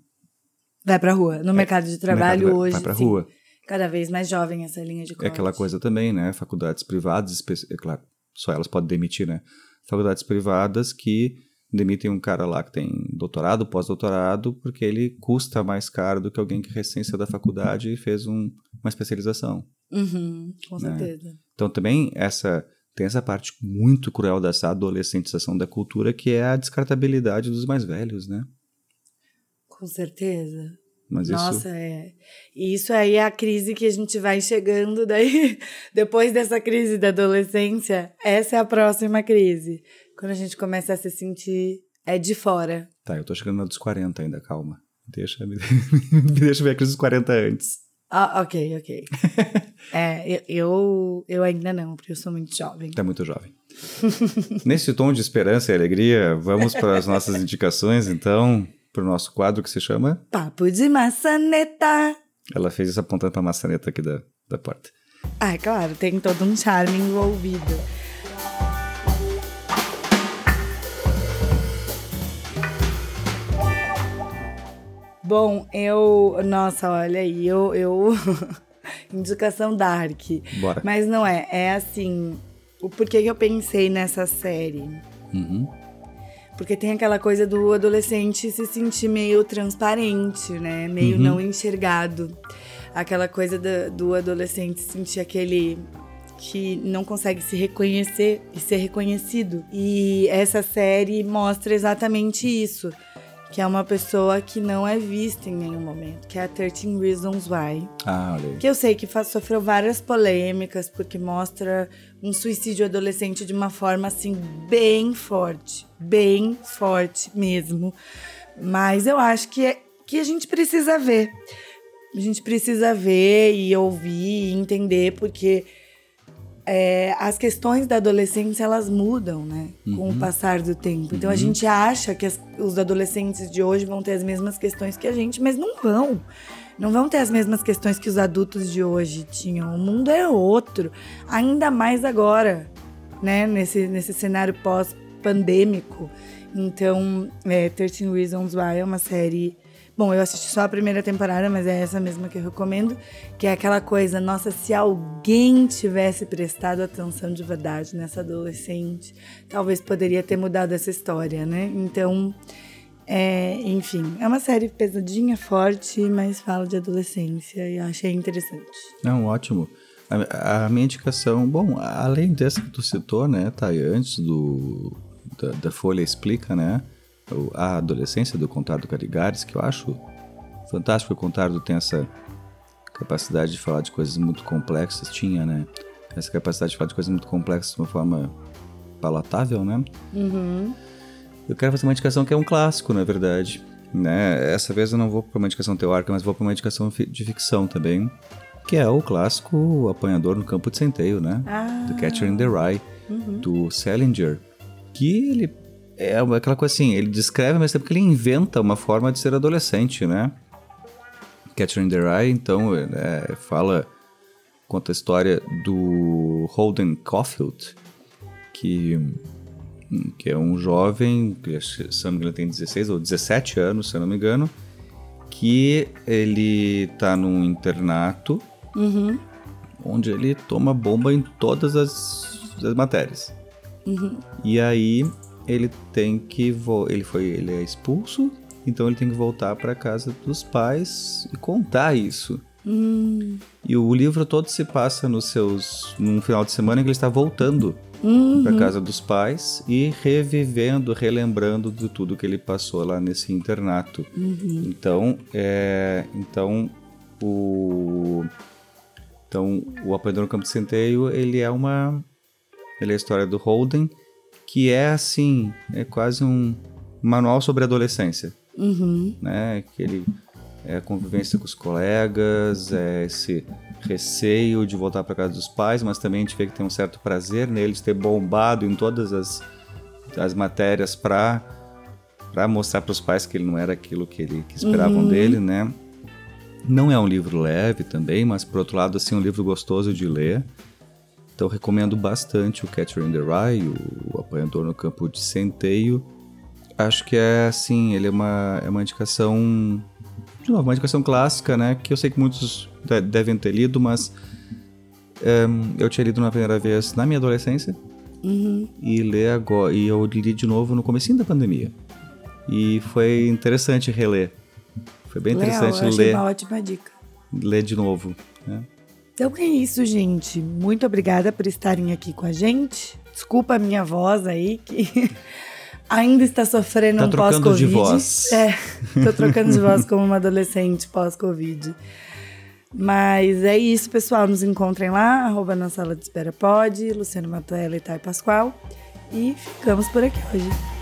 Vai pra rua. No mercado de trabalho mercado hoje. vai pra sim, rua. Cada vez mais jovem essa linha de corte. É aquela coisa também, né? Faculdades privadas, é claro, só elas podem demitir, né? Faculdades privadas que demitem um cara lá que tem doutorado, pós-doutorado, porque ele custa mais caro do que alguém que recém saiu da faculdade e fez um- uma especialização. Uhum, com Né? certeza. Então também essa tem essa parte muito cruel dessa adolescentização da cultura que é a descartabilidade dos mais velhos, né? Com certeza. Mas isso Nossa, é. E isso aí é a crise que a gente vai chegando daí. Depois dessa crise da adolescência, essa é a próxima crise. Quando a gente começa a se sentir é de fora. Tá, eu tô chegando na dos 40 ainda, calma. Deixa, me, me deixa ver a crise dos 40 antes. Ah, ok, ok. é, eu, eu, ainda não, porque eu sou muito jovem. Tá muito jovem. Nesse tom de esperança e alegria, vamos para as nossas indicações, então, para o nosso quadro que se chama. Papo de maçaneta. Ela fez isso apontando para a maçaneta aqui da, da porta. Ah, claro, tem todo um charme envolvido. Bom, eu. Nossa, olha aí, eu. eu... Indicação Dark. Bora. Mas não é, é assim. O porquê que eu pensei nessa série? Uhum. Porque tem aquela coisa do adolescente se sentir meio transparente, né? Meio Uhum. não enxergado. Aquela coisa do, do adolescente sentir aquele que não consegue se reconhecer e ser reconhecido. E essa série mostra exatamente isso. Que é uma pessoa que não é vista em nenhum momento. Que é a 13 Reasons Why. Ah, olha aí. Que eu sei que sofreu várias polêmicas, porque mostra um suicídio adolescente de uma forma assim, bem forte. Bem forte mesmo. Mas eu acho que, é, que a gente precisa ver. A gente precisa ver e ouvir e entender, porque é, as questões da adolescência elas mudam, né? Com o passar do tempo. Então a gente acha que as- os adolescentes de hoje vão ter as mesmas questões que a gente, mas não vão. Não vão ter as mesmas questões que os adultos de hoje tinham. O mundo é outro. Ainda mais agora, né? Nesse, nesse cenário pós-pandêmico. Então, é, 13 Reasons Why é uma série. Bom, eu assisti só a primeira temporada, mas é essa mesma que eu recomendo. Que é aquela coisa, nossa, se alguém tivesse prestado atenção de verdade nessa adolescente, talvez poderia ter mudado essa história, né? Então, é, enfim, é uma série pesadinha, forte, mas fala de adolescência e eu achei interessante. Não, ótimo. A, a minha indicação, bom, além dessa que tu citou, né, tá antes do da, da Folha explica, né, a adolescência do Contardo Carigares, que eu acho fantástico. O Contardo tem essa capacidade de falar de coisas muito complexas, tinha, né, essa capacidade de falar de coisas muito complexas de uma forma palatável, né. Eu quero fazer uma indicação que é um clássico, na verdade. Né? Essa vez eu não vou para uma indicação teórica, mas vou para uma indicação de ficção também, que é o clássico Apanhador no Campo de Centeio, né? Ah. The Catcher in the Rye, do Salinger, que ele é aquela coisa assim, ele descreve, mas tempo que ele inventa uma forma de ser adolescente, né? Catcher in the Rye, então, é, fala, conta a história do Holden Caulfield, que que é um jovem, que se não me engano tem 16 ou 17 anos, se eu não me engano, que ele tá num internato Uhum. onde ele toma bomba em todas as, as matérias. Uhum. E aí ele tem que ele foi ele é expulso, então ele tem que voltar para casa dos pais e contar isso. Hum. E o livro todo se passa nos seus num final de semana em que ele está voltando Uhum. para casa dos pais e revivendo, relembrando de tudo que ele passou lá nesse internato. Uhum. Então, é, então o então o Apanhador no Campo de Centeio ele é uma ele é a história do Holden que é assim é quase um manual sobre adolescência, Uhum. né? Que ele é a convivência com os colegas, é esse receio de voltar para casa dos pais, mas também a gente vê que tem um certo prazer nele de ter bombado em todas as, as matérias para para mostrar para os pais que ele não era aquilo que ele que esperavam Uhum. dele, né? Não é um livro leve também, mas por outro lado assim um livro gostoso de ler. Então recomendo bastante o Catcher in the Rye, o Apanhador no Campo de Centeio. Acho que é assim, ele é uma, é uma indicação. De novo, uma indicação clássica, né? Que eu sei que muitos de- devem ter lido, mas ehm, eu tinha lido na primeira vez na minha adolescência Uhum. e ler agora. E eu li de novo no comecinho da pandemia. E foi interessante reler. Foi bem Legal, interessante ler, uma ótima dica. ler de novo. Né? Então é isso, gente. Muito obrigada por estarem aqui com a gente. Desculpa a minha voz aí, que ainda está sofrendo Tá um trocando pós-Covid. de voz. É, tô trocando de voz como uma adolescente pós-Covid. Mas é isso, pessoal. Nos encontrem lá, arroba na sala de espera pode, Luciano Matuela e Thay Pascoal. E ficamos por aqui hoje.